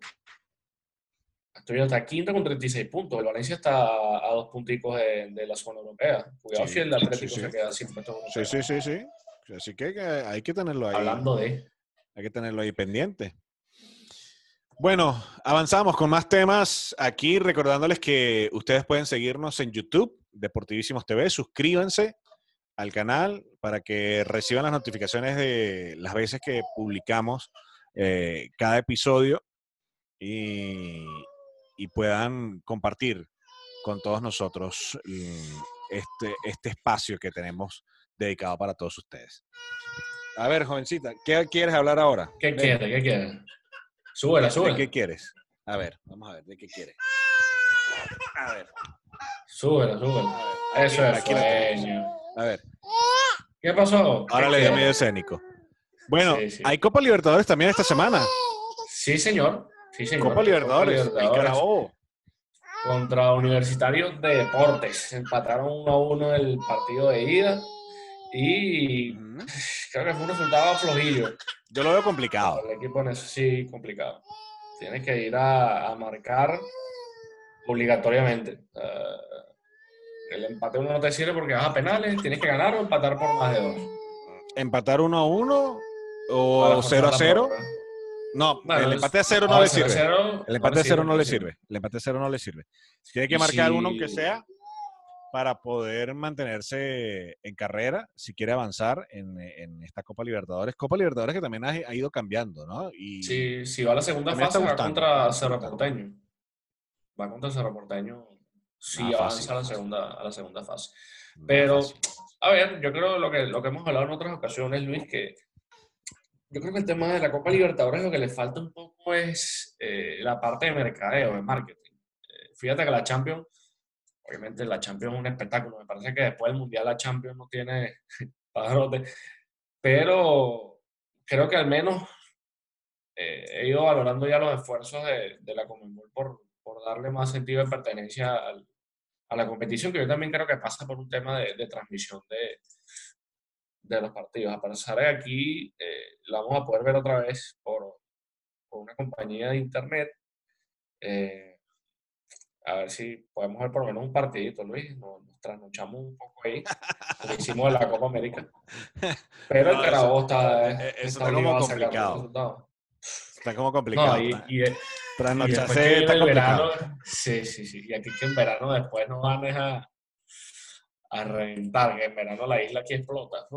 estoy hasta quinto con 36 puntos. El Valencia está a dos punticos de, la zona europea. Cuidado si el Atlético se queda sin puestos Sí, sí, sí, sí. Así que hay que tenerlo ahí. Hablando de. Hay que tenerlo ahí pendiente. Bueno, avanzamos con más temas. Aquí recordándoles que ustedes pueden seguirnos en YouTube, Deportivísimos TV. Suscríbanse al canal para que reciban las notificaciones de las veces que publicamos eh, cada episodio y, y, puedan compartir con todos nosotros mm, este, este espacio que tenemos dedicado para todos ustedes. A ver, jovencita, ¿qué quieres hablar ahora? ¿Qué quieres? ¿Qué quieres? Súbela, súbela. ¿De qué quieres? A ver, vamos a ver, ¿de qué quieres? A ver. Súbela, súbela. Eso es sueño. A ver. ¿Qué pasó? Ahora le dio medio escénico. Bueno, hay Copa Libertadores también esta semana. Sí, señor. Sí, señor. Copa Libertadores. Libertadores. Contra Universitarios de Deportes. Empataron 1 a 1 el partido de ida. Y creo que fue un resultado flojillo. Yo lo veo complicado. El equipo en eso sí, complicado. Tienes que ir a, marcar obligatoriamente. Eh, el empate uno no te sirve porque vas a penales, tienes que ganar o empatar por más de dos. ¿Empatar uno a uno o 0 a 0? No, el empate a cero no, le sirve. el empate a cero no le sirve. El empate a cero no le sirve. Tiene que marcar uno aunque sea para poder mantenerse en carrera si quiere avanzar en, esta Copa Libertadores. Copa Libertadores que también ha, ido cambiando, ¿no? Y sí, si va a la segunda fase, va contra Cerro Porteño. Va contra Cerro Porteño si avanza a la, segunda, a la segunda fase. Pero, a ver, yo creo lo que, lo que hemos hablado en otras ocasiones, Luis, que yo creo que el tema de la Copa Libertadores lo que le falta un poco es eh, la parte de mercadeo, de marketing. Eh, fíjate que la Champions Obviamente la Champions es un espectáculo. Me parece que después del Mundial la Champions no tiene padrote. Pero creo que al menos eh, he ido valorando ya los esfuerzos de, de la Conmebol por, por, darle más sentido de pertenencia al, a la competición, que yo también creo que pasa por un tema de, de transmisión de, de, los partidos. A pesar de aquí eh, la vamos a poder ver otra vez por, por una compañía de internet. Eh, a ver si podemos ver por lo menos un partidito, Luis. Nos, trasnochamos un poco ahí. Lo hicimos en la Copa América. Pero el Carabobo está, eh, eh, está, como complicado. Está como complicado. No, y, y, trasnocharse está complicado. Verano, sí, sí, sí. Y aquí que en verano después nos van a, a reventar, que en verano la isla aquí explota.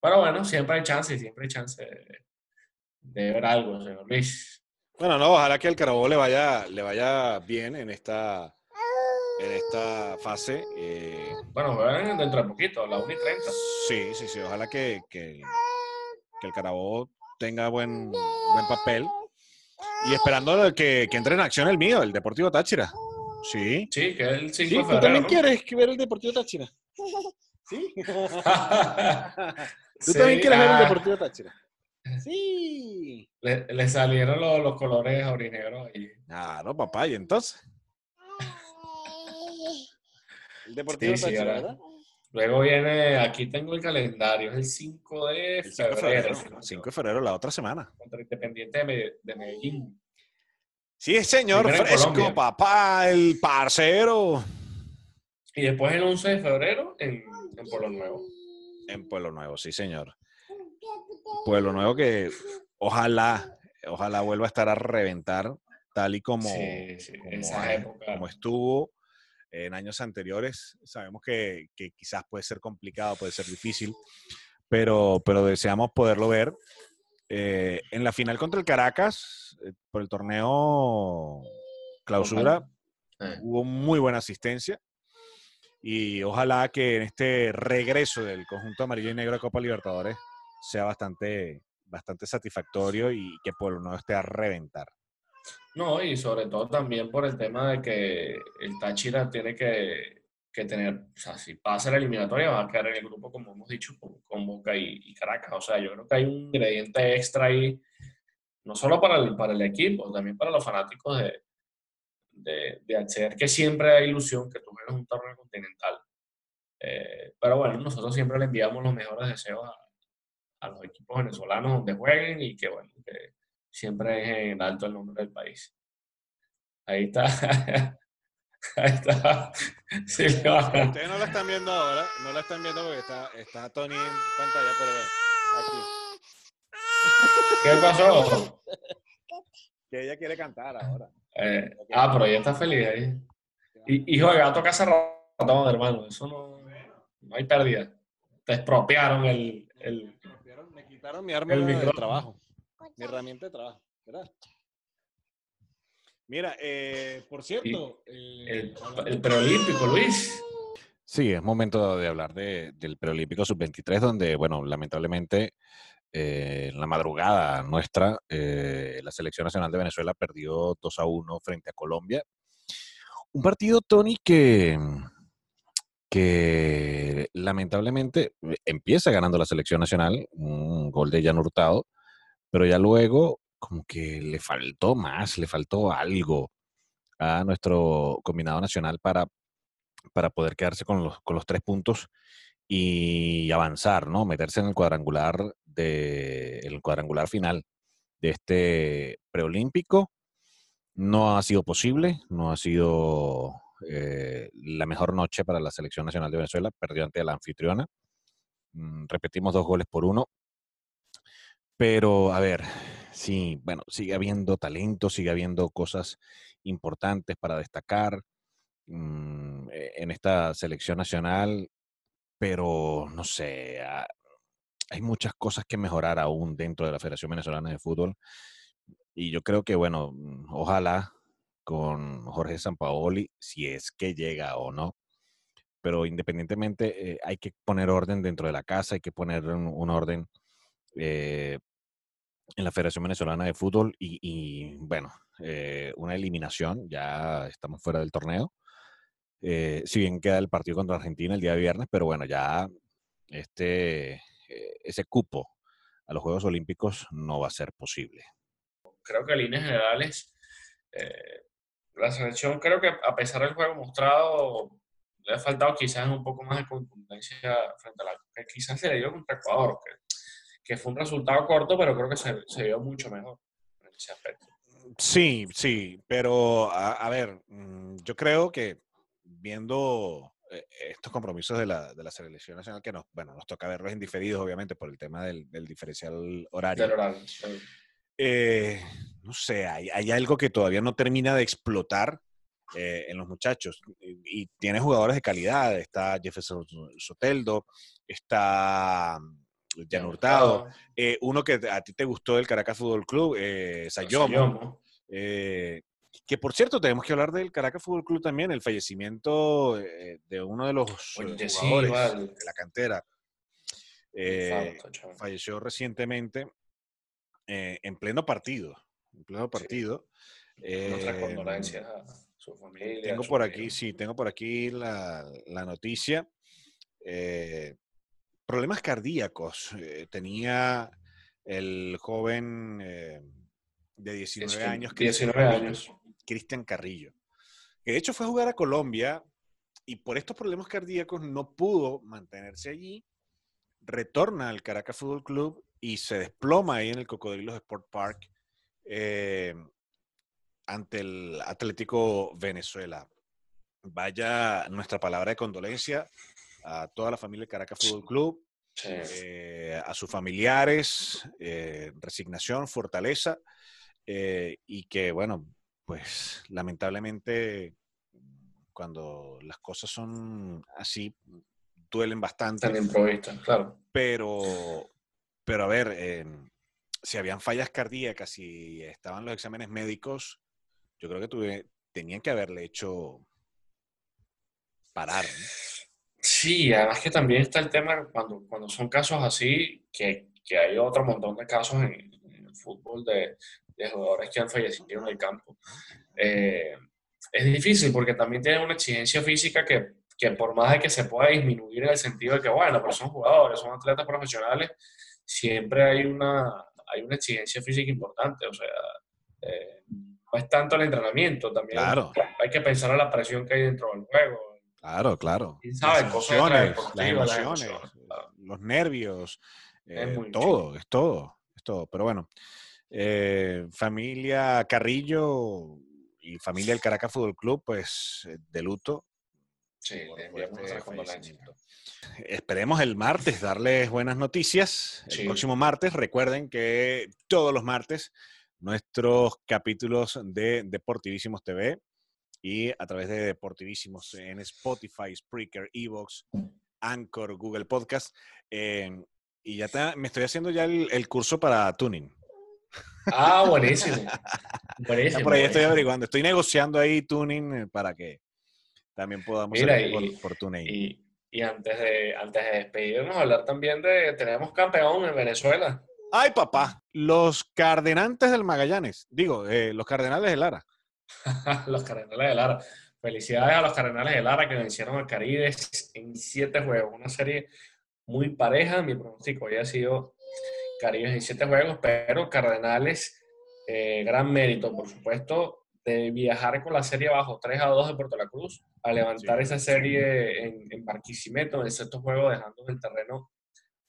Pero bueno, siempre hay chance, siempre hay chance de, de ver algo, señor Luis. Bueno, no, ojalá que al Carabobo le vaya, le vaya bien en esta, en esta fase. Eh. Bueno, dentro de poquito, la 1 y 30. Sí, sí, sí, ojalá que, que, el Carabobo tenga buen, buen papel. Y esperando que, que entre en acción el mío, el Deportivo Táchira. Sí. Sí, que el 5 sí, ¿Tú también quieres ver el Deportivo Táchira? ¿Sí? ¿Tú también quieres ver el ah. Deportivo Táchira? Sí. Le, salieron los, los colores aurinegros ahí. Claro, papá, y entonces. El Deportivo sí, ¿verdad? Luego viene, aquí tengo el calendario, es el 5 de febrero. 5 de febrero, la otra semana. Contra Independiente de, Medellín. Sí, señor, fresco, papá, el parcero. Y después el 11 de febrero en, en Pueblo Nuevo. En Pueblo Nuevo, sí, señor. Pueblo Nuevo que ojalá, ojalá vuelva a estar a reventar tal y como, como, estuvo en años anteriores. Sabemos que, quizás puede ser complicado, puede ser difícil, pero, pero deseamos poderlo ver. Eh, en la final contra el Caracas, eh, por el torneo clausura, eh. hubo muy buena asistencia. Y ojalá que en este regreso del conjunto amarillo y negro de Copa Libertadores sea bastante, bastante satisfactorio y que Pueblo no esté a reventar. No, y sobre todo también por el tema de que el Táchira tiene que, que tener, o sea, si pasa la eliminatoria va a quedar en el grupo, como hemos dicho, con, Boca y, Caracas. O sea, yo creo que hay un ingrediente extra ahí no solo para el, para el equipo, también para los fanáticos de, de, de acceder, que siempre hay ilusión que tú un torneo continental. Eh, pero bueno, nosotros siempre le enviamos los mejores deseos a, a, los equipos venezolanos donde jueguen y que bueno, que siempre es en alto el nombre del país. Ahí está. Ahí está. Sí, Ustedes no la están viendo ahora, no la están viendo porque está, está Tony en pantalla, pero aquí. ¿Qué pasó? Que ella quiere cantar ahora. Eh, ah, pero ella está feliz ahí. Y, hijo de gato hace rato, hermano. Eso no, no hay pérdida. Te expropiaron el. el quitaron mi arma de trabajo. Mi herramienta de trabajo. ¿Verdad? Mira, eh, por cierto. Eh, el, el preolímpico, Luis. Sí, es momento de hablar de, del preolímpico sub-23, donde, bueno, lamentablemente eh, en la madrugada nuestra, eh, la Selección Nacional de Venezuela perdió 2 a 1 frente a Colombia. Un partido, Tony, que, que lamentablemente eh, empieza ganando la Selección Nacional, un gol de Jan Hurtado, pero ya luego como que le faltó más, le faltó algo a nuestro combinado nacional para, para poder quedarse con los, con los tres puntos y avanzar, ¿no? Meterse en el cuadrangular de el cuadrangular final de este preolímpico. No ha sido posible, no ha sido eh, la mejor noche para la selección nacional de Venezuela, perdió ante la anfitriona. Mm, repetimos dos goles por uno. Pero, a ver, sí, bueno, sigue habiendo talento, sigue habiendo cosas importantes para destacar mm, e, en esta selección nacional pero no sé, ah, hay muchas cosas que mejorar aún dentro de la Federación Venezolana de Fútbol. Y yo creo que, bueno, mm, ojalá con Jorge Sampaoli, si es que llega o no, pero independientemente eh, hay que poner orden dentro de la casa, hay que poner un, orden eh, en la Federación Venezolana de Fútbol y, bueno, eh, una eliminación, ya estamos fuera del torneo, eh, si bien queda el partido contra Argentina el día de viernes, pero bueno, ya este, eh, ese cupo a los Juegos Olímpicos no va a ser posible. Creo que en líneas generales, eh, la selección creo que a pesar del juego mostrado, le ha faltado quizás un poco más de contundencia frente a la que quizás se le dio contra Ecuador, que, que fue un resultado corto, pero creo que se, se vio mucho mejor en ese aspecto. Sí, sí, pero a ver, mm, yo creo que viendo eh, estos compromisos de la, de la, selección nacional que nos, bueno, nos toca verlos en diferidos, obviamente, por el tema del, del diferencial horario. Eh, no sé, hay, hay, algo que todavía no termina de explotar eh, en los muchachos. Y, tiene jugadores de calidad. Está Jefferson Soteldo, está Jan Hurtado, uno que a ti te gustó del Caracas Fútbol Club, Sayomo. Eh, que por cierto, tenemos que hablar del Caracas Fútbol Club también, el fallecimiento eh, de uno de los eh, jugadores de la cantera. Eh, falleció recientemente en pleno partido. En pleno partido. A su familia. Tengo por aquí, sí, tengo por aquí la, la noticia. problemas cardíacos. tenía el joven de 19 años. 19 años. Cristian Carrillo, que de hecho fue a jugar a Colombia y por estos problemas cardíacos no pudo mantenerse allí, retorna al Caracas Fútbol Club y se desploma ahí en el Cocodrilos Sport Park eh, ante el Atlético Venezuela. Vaya nuestra palabra de condolencia a toda la familia del Caracas Fútbol Club, eh, a sus familiares, eh, resignación, fortaleza, y que, bueno, pues lamentablemente cuando las cosas son así, duelen bastante. claro. Pero, pero a ver, em, si habían fallas cardíacas y estaban los exámenes médicos, yo creo que tuve, tenían que haberle hecho parar. Sí, además que también está el tema cuando, cuando son casos así, que, que hay otro montón de casos en, en el fútbol de, de jugadores que han fallecido en el campo. Eh, es difícil porque también tienen una exigencia física que, que, por más de que se pueda disminuir en el sentido de que, bueno, pero son jugadores, son atletas profesionales, siempre hay una, hay una exigencia física importante, o sea, eh, no es tanto el entrenamiento, también Claro. hay que pensar en la presión que hay dentro del juego. Claro, claro. ¿Quién sabe? Las emociones, las extradeportivas, las emociones, emociones, claro. los nervios, eh, todo, es todo, es todo. Pero bueno, eh, familia Carrillo y familia del Caracas Fútbol Club, pues eh, de luto. Sí, por- por este. Esperemos el martes darles buenas noticias. El próximo martes, recuerden que todos los martes nuestros capítulos de Deportivísimos TV y a través de Deportivísimos en Spotify, Spreaker, Evox, Anchor, Google Podcast. eh, y ya te- me estoy haciendo ya el, el curso para tuning. Ah, buenísimo. Buenísimo. por ahí estoy averiguando, estoy negociando ahí tuning para que también podamos Mira, y- por, por TuneIn. Y, y antes, de, antes de despedirnos, hablar también de, tenemos campeón en Venezuela. Ay, papá, los cardenantes del Magallanes, digo, eh, los cardenales de Lara. los Cardenales de Lara. Felicidades a los Cardenales de Lara que vencieron al Caribe en siete juegos. Una serie muy pareja. Mi pronóstico había sido Caribe en siete juegos, pero Cardenales, eh, gran mérito, por supuesto, de viajar con la serie bajo 3 a 2 de Puerto La Cruz, a levantar Sí, esa serie en, en Barquisimeto, en el sexto juego, dejando el terreno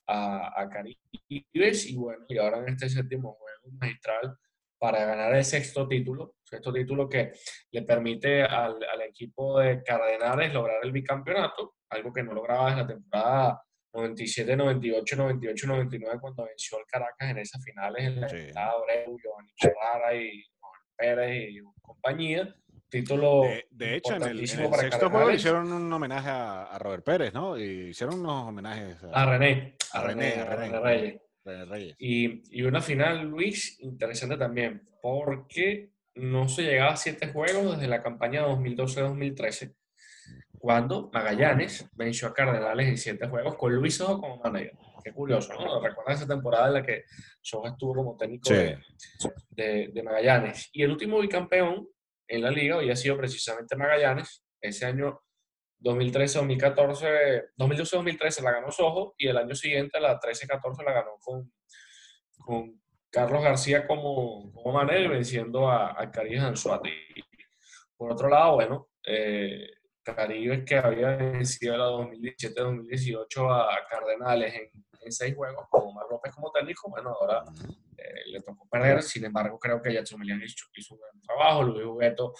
a, a Caribes. Y bueno, y ahora en este séptimo juego magistral para ganar el sexto título, sexto título que le permite al, al equipo de Cardenales lograr el bicampeonato, algo que no lograba desde la temporada 97, 98, 98, 99 cuando venció al Caracas en esas finales en la Sí. Abreu, Giovanni Ferrara y Juan Pérez y compañía. Título De, de hecho, en el, en el sexto juego le hicieron un homenaje a, a Robert Pérez, ¿no? Y hicieron unos homenajes a, a René, a a René, René, a René René. Reyes. René Reyes. Y, y una final, Luis, interesante también, porque no se llegaba a siete juegos desde la campaña 2012-2013, cuando Magallanes venció a Cardenales en siete juegos con Luis Sojo como manager. Qué curioso, ¿no? Recuerda esa temporada en la que Sojo estuvo como técnico Sí. de- de Magallanes. Y el último bicampeón en la liga había sido precisamente Magallanes. Ese año 2013-2014, 2012-2013 la ganó Sojo y el año siguiente, la 13-14, la ganó con, con Carlos García como, como manager, venciendo a, a Caribes Anzuate. Y Por otro lado, bueno, eh, Caribes que había vencido la 2017-2018 a Cardenales en, en seis juegos, con Omar López como técnico, bueno, ahora eh, le tocó perder. Sin embargo, creo que Jackson Milian hizo, hizo un gran trabajo. Luis Hugueto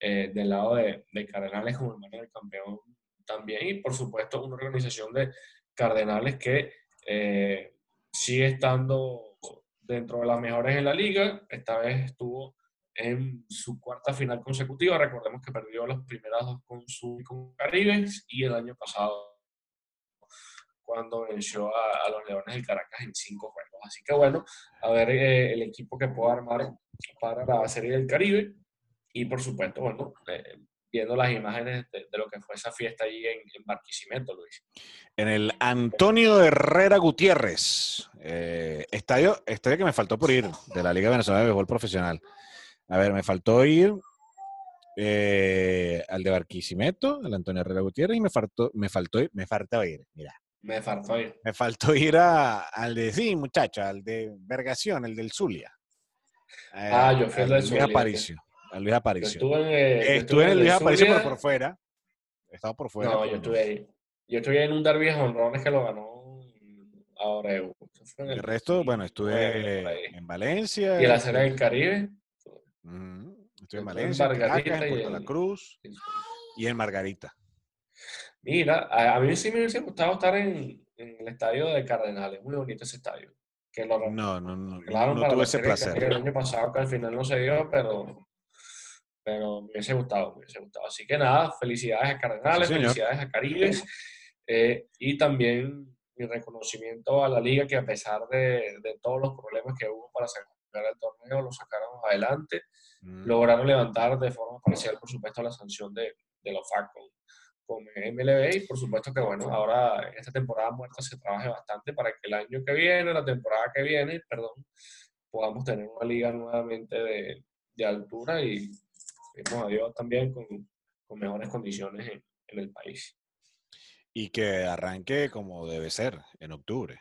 eh, del lado de, de Cardenales como hermano del campeón también. Y por supuesto, una organización de Cardenales que eh, sigue estando dentro de las mejores en la liga. Esta vez estuvo en su cuarta final consecutiva. Recordemos que perdió las primeras dos con su con Caribes y el año pasado cuando venció a, a los Leones del Caracas en cinco juegos. Así que bueno, a ver eh, el equipo que pueda armar para la Serie del Caribe y por supuesto, bueno, eh, viendo las imágenes de, de, lo que fue esa fiesta allí en, en Barquisimeto, Luis. En el Antonio Herrera Gutiérrez, eh, estadio, estadio que me faltó por ir, de la Liga Venezolana de Béisbol Profesional. A ver, me faltó ir eh, al de Barquisimeto, el Antonio Herrera Gutiérrez, y me faltó, me faltó, me faltó ir, mira. Me faltó ir. Me faltó ir a, al de, sí, muchacho, al de Vergación, el del Zulia. Eh, ah, yo fui al del Zulia. Aparicio. A Luis Aparicio. Yo estuve en, eh, estuve en el Luis Aparicio, pero por fuera. Estaba por fuera. No, yo estuve ahí. Yo estuve en un derby de honrones que lo ganó Abreu. El, el, resto, bueno, estuve en Valencia. ¿Y en la Serie del Caribe? Estuve en Valencia, en Puerto La Cruz y en Margarita. Mira, a, a, mí sí me hubiese gustado estar en, en, el estadio de Cardenales, muy bonito ese estadio. Que lo no, no, no, claro, no tuve ese placer. El año pasado que al final no se dio, pero, pero me hubiese gustado, me hubiese gustado. Así que nada, felicidades a Cardenales, sí, felicidades a Caribes eh, y también mi reconocimiento a la liga que a pesar de, de todos los problemas que hubo para sacar el torneo, lo sacaron adelante, mm. lograron levantar de forma parcial, por supuesto, la sanción de, de los FAC con, MLB y por supuesto que bueno, ahora esta temporada muerta se trabaje bastante para que el año que viene, la temporada que viene, perdón, podamos tener una liga nuevamente de, de altura y vemos a Dios también con, con mejores condiciones en, en, el país. Y que arranque como debe ser, en octubre.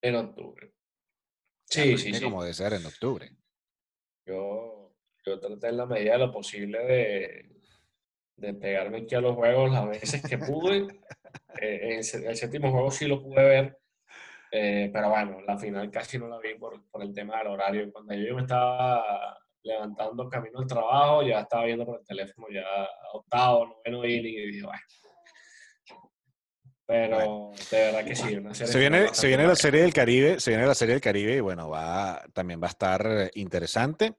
En octubre. Sí, sí, sí. Como debe ser en octubre. Yo, yo traté en la medida de lo posible de, de pegarme aquí a los juegos las veces que pude. Eh, el, el, séptimo juego sí lo pude ver, eh, pero bueno, la final casi no la vi por, por el tema del horario. Cuando yo me estaba levantando camino al trabajo, ya estaba viendo por el teléfono ya octavo, noveno inning y dije, bueno. Pero de verdad que sí, una serie se viene, se viene la serie del Caribe, se viene la serie del Caribe y bueno, va, también va a estar interesante.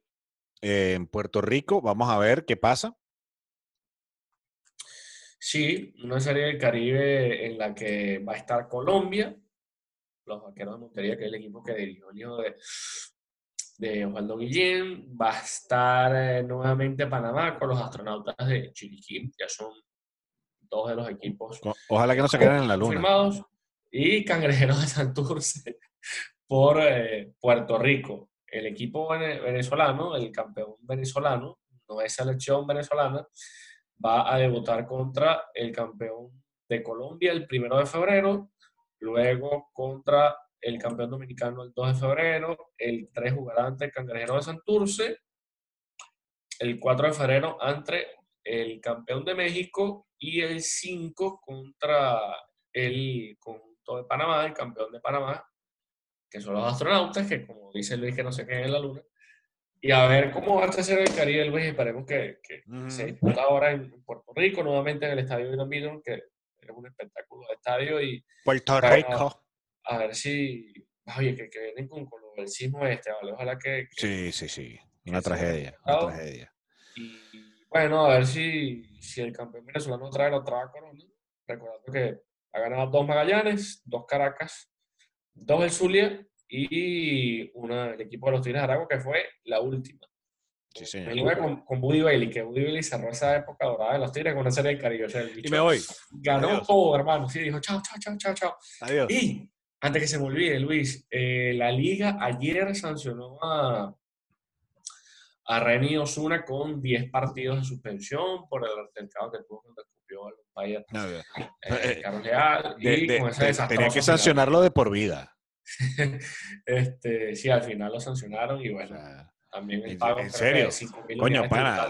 Eh, en Puerto Rico, vamos a ver qué pasa. Sí, una serie del Caribe en la que va a estar Colombia, los vaqueros de Montería, que es el equipo que dirigió el hijo de, de Osvaldo Guillén. Va a estar eh, nuevamente Panamá con los astronautas de Chiriquí, ya son dos de los equipos. Ojalá que no se queden en la luna. Firmados, y Cangrejeros de Santurce por eh, Puerto Rico. El equipo venezolano, el campeón venezolano, no es selección venezolana, va a debutar contra el campeón de Colombia el primero de febrero, luego contra el campeón dominicano el 2 de febrero, el 3 jugará ante el Cangrejero de Santurce, el 4 de febrero ante el campeón de México y el 5 contra el conjunto de Panamá, el campeón de Panamá, que son los astronautas, que como dice Luis, que no se queden en la luna. Y a ver cómo va a ser el Caribe, Luis, esperemos que, que se disputa ahora en Puerto Rico, nuevamente en el Estadio Irán que es un espectáculo de estadio. y Puerto Rico a ver si, oye, que, que vienen con, con el sismo este, ¿vale? Ojalá que... sí, sí, sí, una tragedia, una tragedia. Y bueno, a ver si, si el campeón venezolano trae la otra corona, recordando que ha ganado dos Magallanes, dos Caracas, dos el Zulia y una, el equipo de los Tigres de Aragua, que fue la última. Sí, señor. con, con Buddy Bailey, que Buddy Bailey cerró esa época dorada de los Tigres con una serie de Caribe. O sea, y me voy. Ganó todo, hermano. Sí, dijo chao, chao, chao, chao, chao. Adiós. Y antes que se me olvide, Luis, eh, la liga ayer sancionó a, a Reni Osuna con 10 partidos de suspensión por el altercado que tuvo cuando escupió a los Bayern, eh, eh, Carlos Leal. y con esa tenía que sancionarlo de por vida. este, sí, al final lo sancionaron y bueno. También el pago ¿En serio? Coño, pana,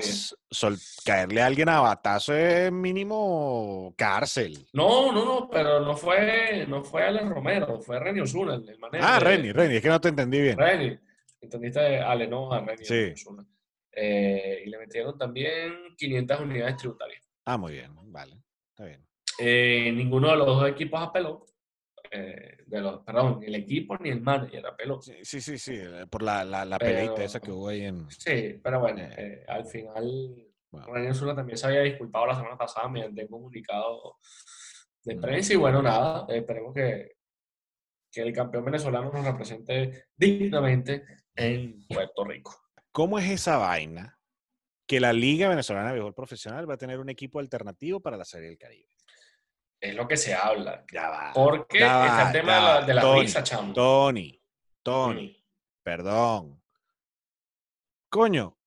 sol, caerle a alguien a batazo es mínimo cárcel. No, no, no, pero no fue, no fue Ale Romero, fue Reni Osuna, el, manejo. Ah, Reni, Reni, es que no te entendí bien. Reni, entendiste Ale, no a Reni sí. Osuna. Eh, y le metieron también 500 unidades tributarias. Ah, muy bien, vale, está bien. Eh, ninguno de los dos equipos apeló. Eh, de los, perdón, ni el equipo ni el manager apeló. Sí, sí, sí, sí por la, la, la peleita esa que hubo ahí en... Sí, pero bueno, eh, al final bueno. Osuna también se había disculpado la semana pasada mediante un comunicado de prensa y bueno, nada, esperemos que, que el campeón venezolano nos represente dignamente en Puerto Rico. ¿Cómo es esa vaina que la Liga Venezolana de Béisbol Profesional va a tener un equipo alternativo para la Serie del Caribe? Es lo que se habla. Ya va. Porque ya está el tema de la, de la Tony, chamo. Tony, Tony, perdón. Coño,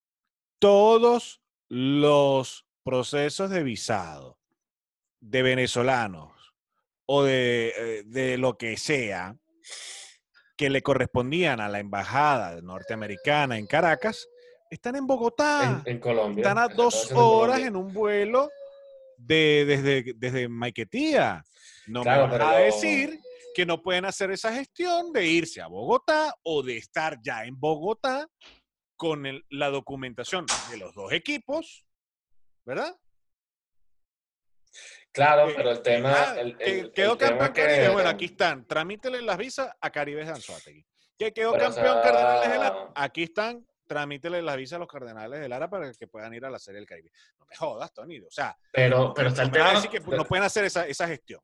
todos los procesos de visado de venezolanos o de, eh, de lo que sea que le correspondían a la embajada norteamericana en Caracas están en Bogotá. En, en Colombia. Están a dos en horas en un vuelo de, desde, desde Maiquetía. No Claro, me vas a pero- decir que no pueden hacer esa gestión de irse a Bogotá o de estar ya en Bogotá con el- la documentación de los dos equipos, ¿verdad? Claro, Que- pero el tema. ah, el, que el- quedó campeón que- Caribe. Bueno, aquí están. Tramítele las visas a Caribe de Anzuategui. Que quedó o campeón sea- Cardenales. Aquí están. Tramítele las visas a los Cardenales de Lara para que puedan ir a la Serie del Caribe. No me jodas, Tony. O sea, Pero, pero está el tema. decir que no pueden hacer esa, esa gestión.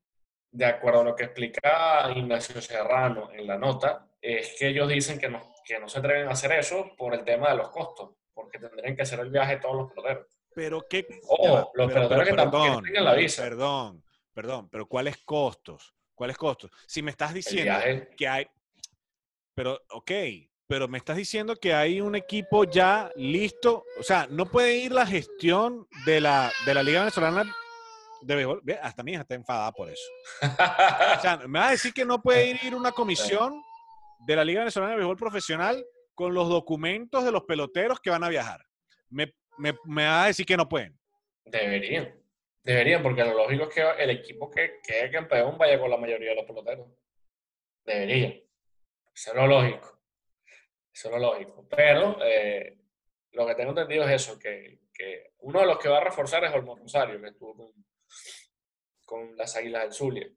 de acuerdo a lo que explica Ignacio Serrano en la nota, es que ellos dicen que no, que no se atreven a hacer eso por el tema de los costos, porque tendrían que hacer el viaje todos los peloteros. Pero qué. Oh, los pero- peloteros pero que, tampoco tengan la visa. Perdón, perdón, pero ¿cuáles costos? ¿Cuáles costos? Si me estás diciendo que hay. Pero, ok, pero me estás diciendo que hay un equipo ya listo. O sea, no puede ir la gestión de la, de la Liga Venezolana de Béisbol. Hasta mi hija está enfadada por eso. O sea, me vas a decir que no puede ir una comisión de la Liga Venezolana de Béisbol Profesional con los documentos de los peloteros que van a viajar. Me, me, me va a decir que no pueden. Deberían. Deberían, porque lo lógico es que el equipo que quede campeón vaya con la mayoría de los peloteros. Debería. Eso es lo lógico. Eso es lo lógico. Pero eh, lo que tengo entendido es eso, que, que, uno de los que va a reforzar es Olmo Rosario, que estuvo con, con las Águilas del Zulia.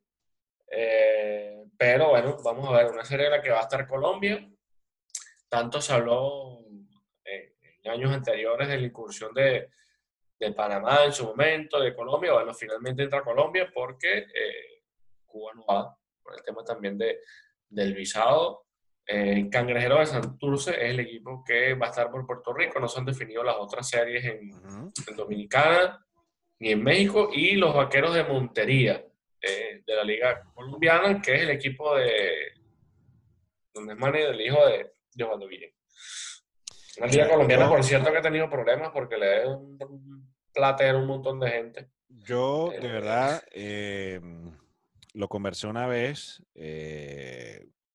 Eh, pero bueno, vamos a ver, una serie en la que va a estar Colombia. Tanto se habló eh, en años anteriores de la incursión de, de, Panamá en su momento, de Colombia. Bueno, finalmente entra Colombia porque eh, Cuba no va, por el tema también de, del visado. Eh, Cangrejero de Santurce es el equipo que va a estar por Puerto Rico. No se han definido las otras series en, en Dominicana ni en México. Y los Vaqueros de Montería eh, de la Liga Colombiana, que es el equipo de donde es Manny, del hijo de, de Juan de Una liga colombiana, por cierto, que ha tenido problemas porque le da un platero a un montón de gente. Yo, de eh, verdad, eh, lo conversé una vez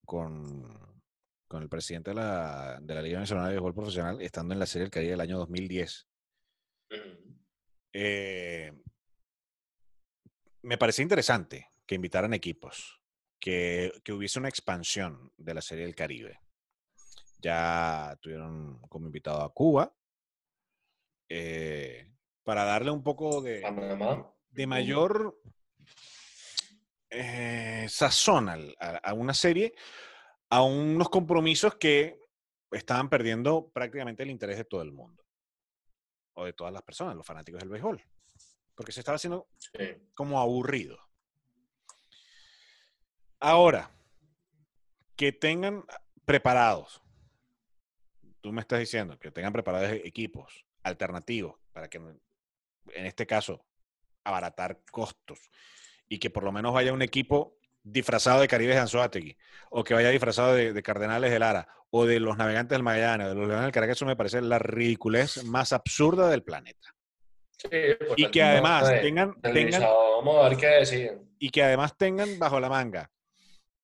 con, con, el presidente de la, de la Liga Nacional de Béisbol Profesional, estando en la Serie del Caribe del año 2010 me parecía interesante que invitaran equipos, que, hubiese una expansión de la Serie del Caribe. Ya tuvieron como invitado a Cuba, eh, para darle un poco de, de mayor eh, sazón a, una serie, a unos compromisos que estaban perdiendo prácticamente el interés de todo el mundo, o de todas las personas, los fanáticos del béisbol porque se estaba haciendo como aburrido. Ahora, que tengan preparados, tú me estás diciendo, que tengan preparados equipos alternativos para que, en este caso, abaratar costos y que por lo menos vaya un equipo disfrazado de Caribe de Anzoátegui o que vaya disfrazado de, Cardenales de Lara o de los Navegantes del Magallanes, de los Leones del Caracas, eso me parece la ridiculez más absurda del planeta. Pues, y que además tengan, vamos a ver qué deciden. Y que además tengan bajo la manga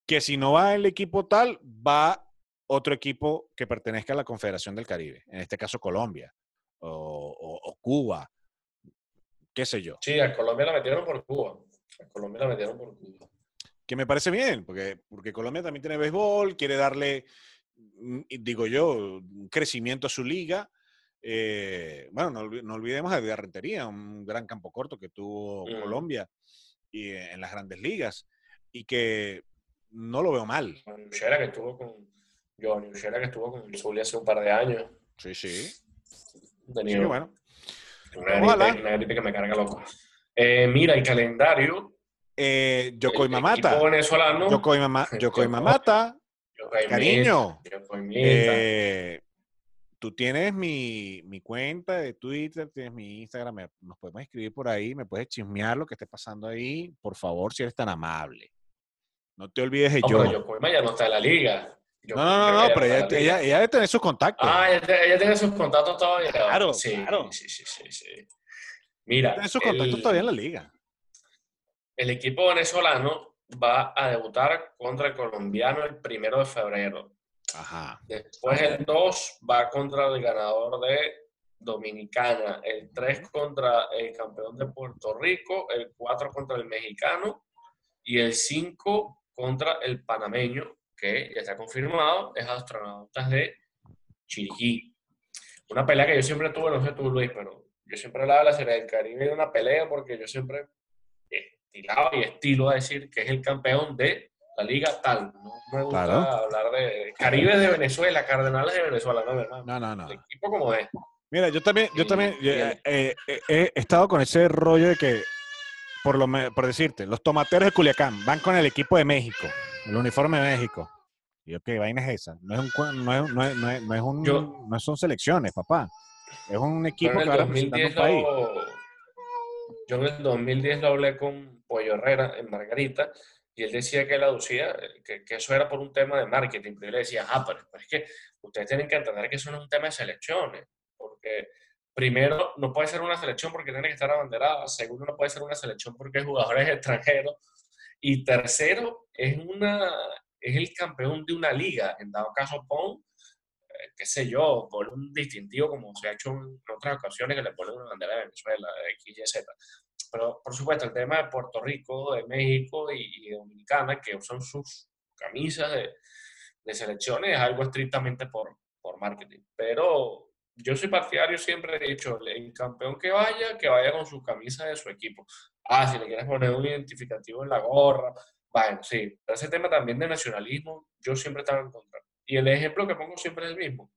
que si no va el equipo tal, va otro equipo que pertenezca a la Confederación del Caribe, en este caso Colombia o, Cuba, qué sé yo. Sí, a Colombia la metieron por Cuba. A Colombia la metieron por Cuba. Que me parece bien, porque, porque Colombia también tiene béisbol, quiere darle, mm, digo yo, un crecimiento a su liga eh, bueno, no, olvidemos de Rentería, un gran campo corto que tuvo mm. Colombia y eh, en las grandes ligas y que no lo veo mal. Ushera que estuvo con Johnny Ushera que estuvo con el Zulia hace un par de años. Sí, sí. Tenía bueno. Una gripe, que me carga loco. Eh, mira, el calendario. Eh, Yokoi Mamata. venezolano. Yokoi, Mamata. Cariño. Eh, tú tienes mi, cuenta de Twitter, tienes mi Instagram, nos podemos escribir por ahí, me puedes chismear lo que esté pasando ahí, por favor, si eres tan amable. No te olvides de yo. Pero Yokoima ya no está en la liga. no, no, no, pero ella, ella, debe tener sus contactos. Ah, ella, tiene sus contactos todavía. Claro, sí, claro. Sí, sí, sí, sí. Mira. Tiene sus contactos todavía en la liga. El equipo venezolano va a debutar contra el colombiano el primero de febrero. Después el 2 va contra el ganador de Dominicana, el 3 contra el campeón de Puerto Rico, el 4 contra el mexicano y el 5 contra el panameño, que ya está confirmado, es astronautas de Chiriquí. Una pelea que yo siempre tuve, no sé tú Luis, pero yo siempre hablaba de la Serie del Caribe de una pelea porque yo siempre estilaba y estilo a decir que es el campeón de la liga tal. No me gusta hablar de Caribe de Venezuela, Cardenales de Venezuela, no, hermano. No, no, no. El equipo como es. Mira, yo también, yo también eh, eh, he estado con ese rollo de que, por, lo, por decirte, los tomateros de Culiacán van con el equipo de México, el uniforme de México. Y yo, ¿qué vaina es esa? No es un, no es, no es, no es, un, no son selecciones, papá. Es un equipo que va a representar un país. Yo en el 2010 lo hablé con Pollo Herrera en Margarita y él decía que él aducía, que, que, eso era por un tema de marketing. Pero yo le decía, ah, pero, es que ustedes tienen que entender que eso no es un tema de selecciones. Porque primero, no puede ser una selección porque tiene que estar abanderada. Segundo, no puede ser una selección porque hay jugadores extranjeros. Y tercero, es una, es el campeón de una liga. En dado caso, pon, eh, qué sé yo, por un distintivo como se ha hecho en otras ocasiones que le ponen una bandera de Venezuela, de X, y Z. Pero, por supuesto, el tema de Puerto Rico, de México y, de Dominicana, que son sus camisas de, de selecciones, es algo estrictamente por, por marketing. Pero yo soy partidario, siempre he dicho, el campeón que vaya, que vaya con su camisa de su equipo. Ah, si le quieres poner un identificativo en la gorra, bueno, sí. Pero ese tema también de nacionalismo, yo siempre estaba en contra. Y el ejemplo que pongo siempre es el mismo.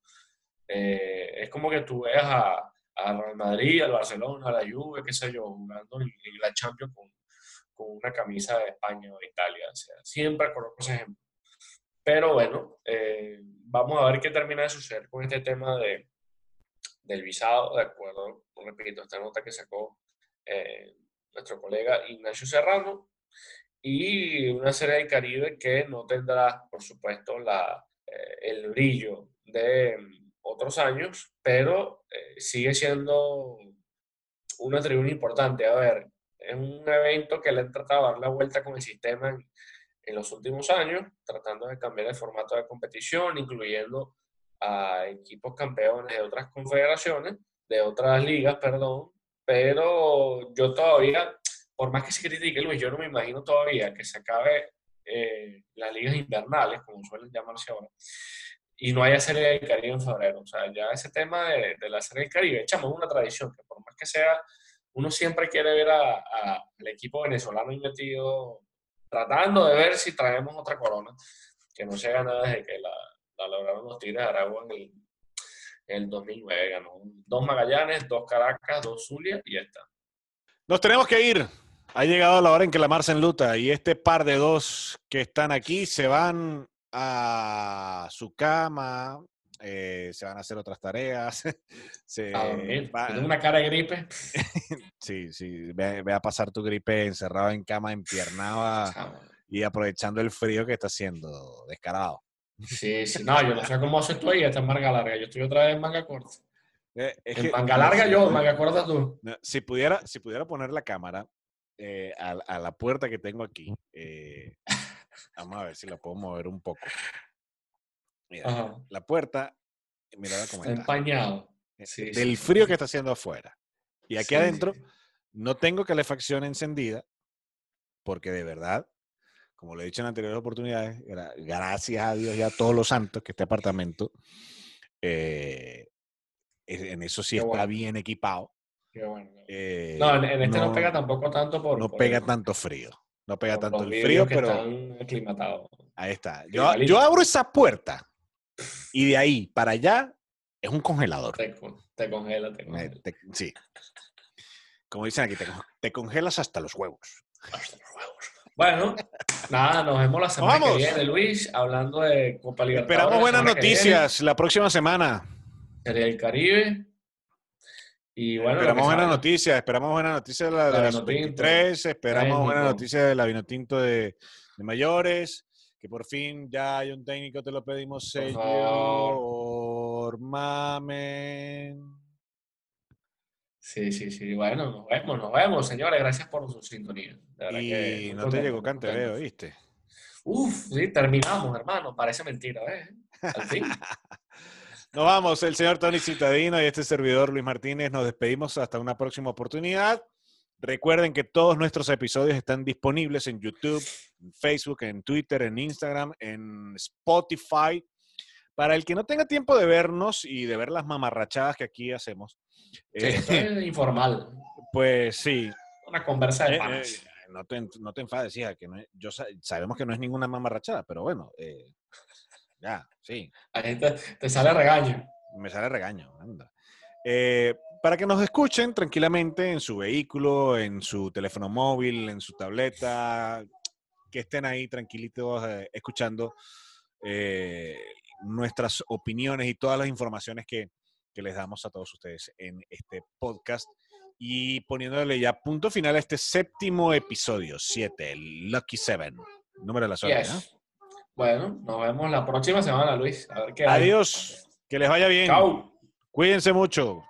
Eh, es como que tú veas a, a Real Madrid, al Barcelona, a la Juve, qué sé yo, jugando en, la Champions con, con, una camisa de España o de Italia. O sea, siempre conozco ese ejemplo. Pero bueno, eh, vamos a ver qué termina de suceder con este tema de, del visado, de acuerdo, repito, esta nota que sacó eh, nuestro colega Ignacio Serrano, y una serie del Caribe que no tendrá, por supuesto, la, el brillo de mm, otros años, pero eh, sigue siendo una tribuna importante. A ver, es un evento que le han tratado de dar la vuelta con el sistema en, en los últimos años, tratando de cambiar el formato de competición, incluyendo a equipos campeones de otras confederaciones, de otras ligas, perdón, pero yo todavía, por más que se critique, Luis, yo no me imagino todavía que se acabe eh, las ligas invernales, como suelen llamarse ahora, y no haya Serie del Caribe en febrero. O sea, ya ese tema de, la Serie del Caribe, echamos una tradición, que por más que sea, uno siempre quiere ver al equipo venezolano metido, tratando de ver si traemos otra corona, que no se gana desde que la, lograron los Tigres de Aragua en el, 2009. Ganó dos Magallanes, dos Caracas, dos Zulia y ya está. Nos tenemos que ir. Ha llegado la hora en que la mar se enluta y este par de dos que están aquí se van a su cama, eh, se van a hacer otras tareas. se una cara de gripe. sí, sí, ve, a pasar tu gripe encerrado en cama, empiernado y aprovechando el frío que está haciendo, descarado. Sí, sí, no, yo no sé cómo haces tú ahí, esta es manga larga. Yo estoy otra vez en manga corta. Eh, en manga larga yo, manga corta tú. Si pudiera, si pudiera poner la cámara eh, a, la puerta que tengo aquí, eh, vamos a ver si la puedo mover un poco. Mira, la puerta, mira cómo está. Empañado. Sí, del frío que está haciendo afuera. Y aquí adentro no tengo calefacción encendida porque de verdad como lo he dicho en anteriores oportunidades, gracias a Dios y a todos los santos que este apartamento, eh, en eso sí está bien equipado. Qué bueno. Eh, no, en, este no, pega tampoco tanto por... No pega tanto frío. No pega tanto el frío, pero... Están aclimatados. Ahí está. Yo, yo, abro esa puerta y de ahí para allá es un congelador. Te, congela, te congela. sí. Como dicen aquí, te, te congelas hasta los huevos. Hasta los huevos. Bueno, nada, nos vemos la semana que viene, Luis, hablando de Copa Libertadores. Esperamos buenas noticias la próxima semana. Sería el Caribe. Y bueno, esperamos buenas noticias, esperamos buenas noticias de la, de la 23 esperamos buenas noticias de la Vinotinto de, de, mayores, que por fin ya hay un técnico, te lo pedimos, señor Mamen. Sí, sí, sí. Bueno, nos vemos, nos vemos, señores. Gracias por su sintonía. y no te llegó Cante, veo, ¿viste? Uf, sí, terminamos, hermano. Parece mentira, ¿ves? Al fin. nos vamos, el señor Tony Citadino y este servidor Luis Martínez. Nos despedimos hasta una próxima oportunidad. Recuerden que todos nuestros episodios están disponibles en YouTube, en Facebook, en Twitter, en Instagram, en Spotify. Para el que no tenga tiempo de vernos y de ver las mamarrachadas que aquí hacemos, eh, informal. Pues sí. Una conversa de eh, eh, no, te, no te enfades, hija, que yo sabemos que no es ninguna mamarrachada, pero bueno, ya, sí. Ahí te, sale regaño. Me sale regaño, anda. para que nos escuchen tranquilamente en su vehículo, en su teléfono móvil, en su tableta, que estén ahí tranquilitos escuchando nuestras opiniones y todas las informaciones que, que les damos a todos ustedes en este podcast y poniéndole ya punto final a este séptimo episodio, 7, el Lucky Seven, número de la suerte. Bueno, nos vemos la próxima semana, Luis. Adiós, que les vaya bien. Chao. Cuídense mucho.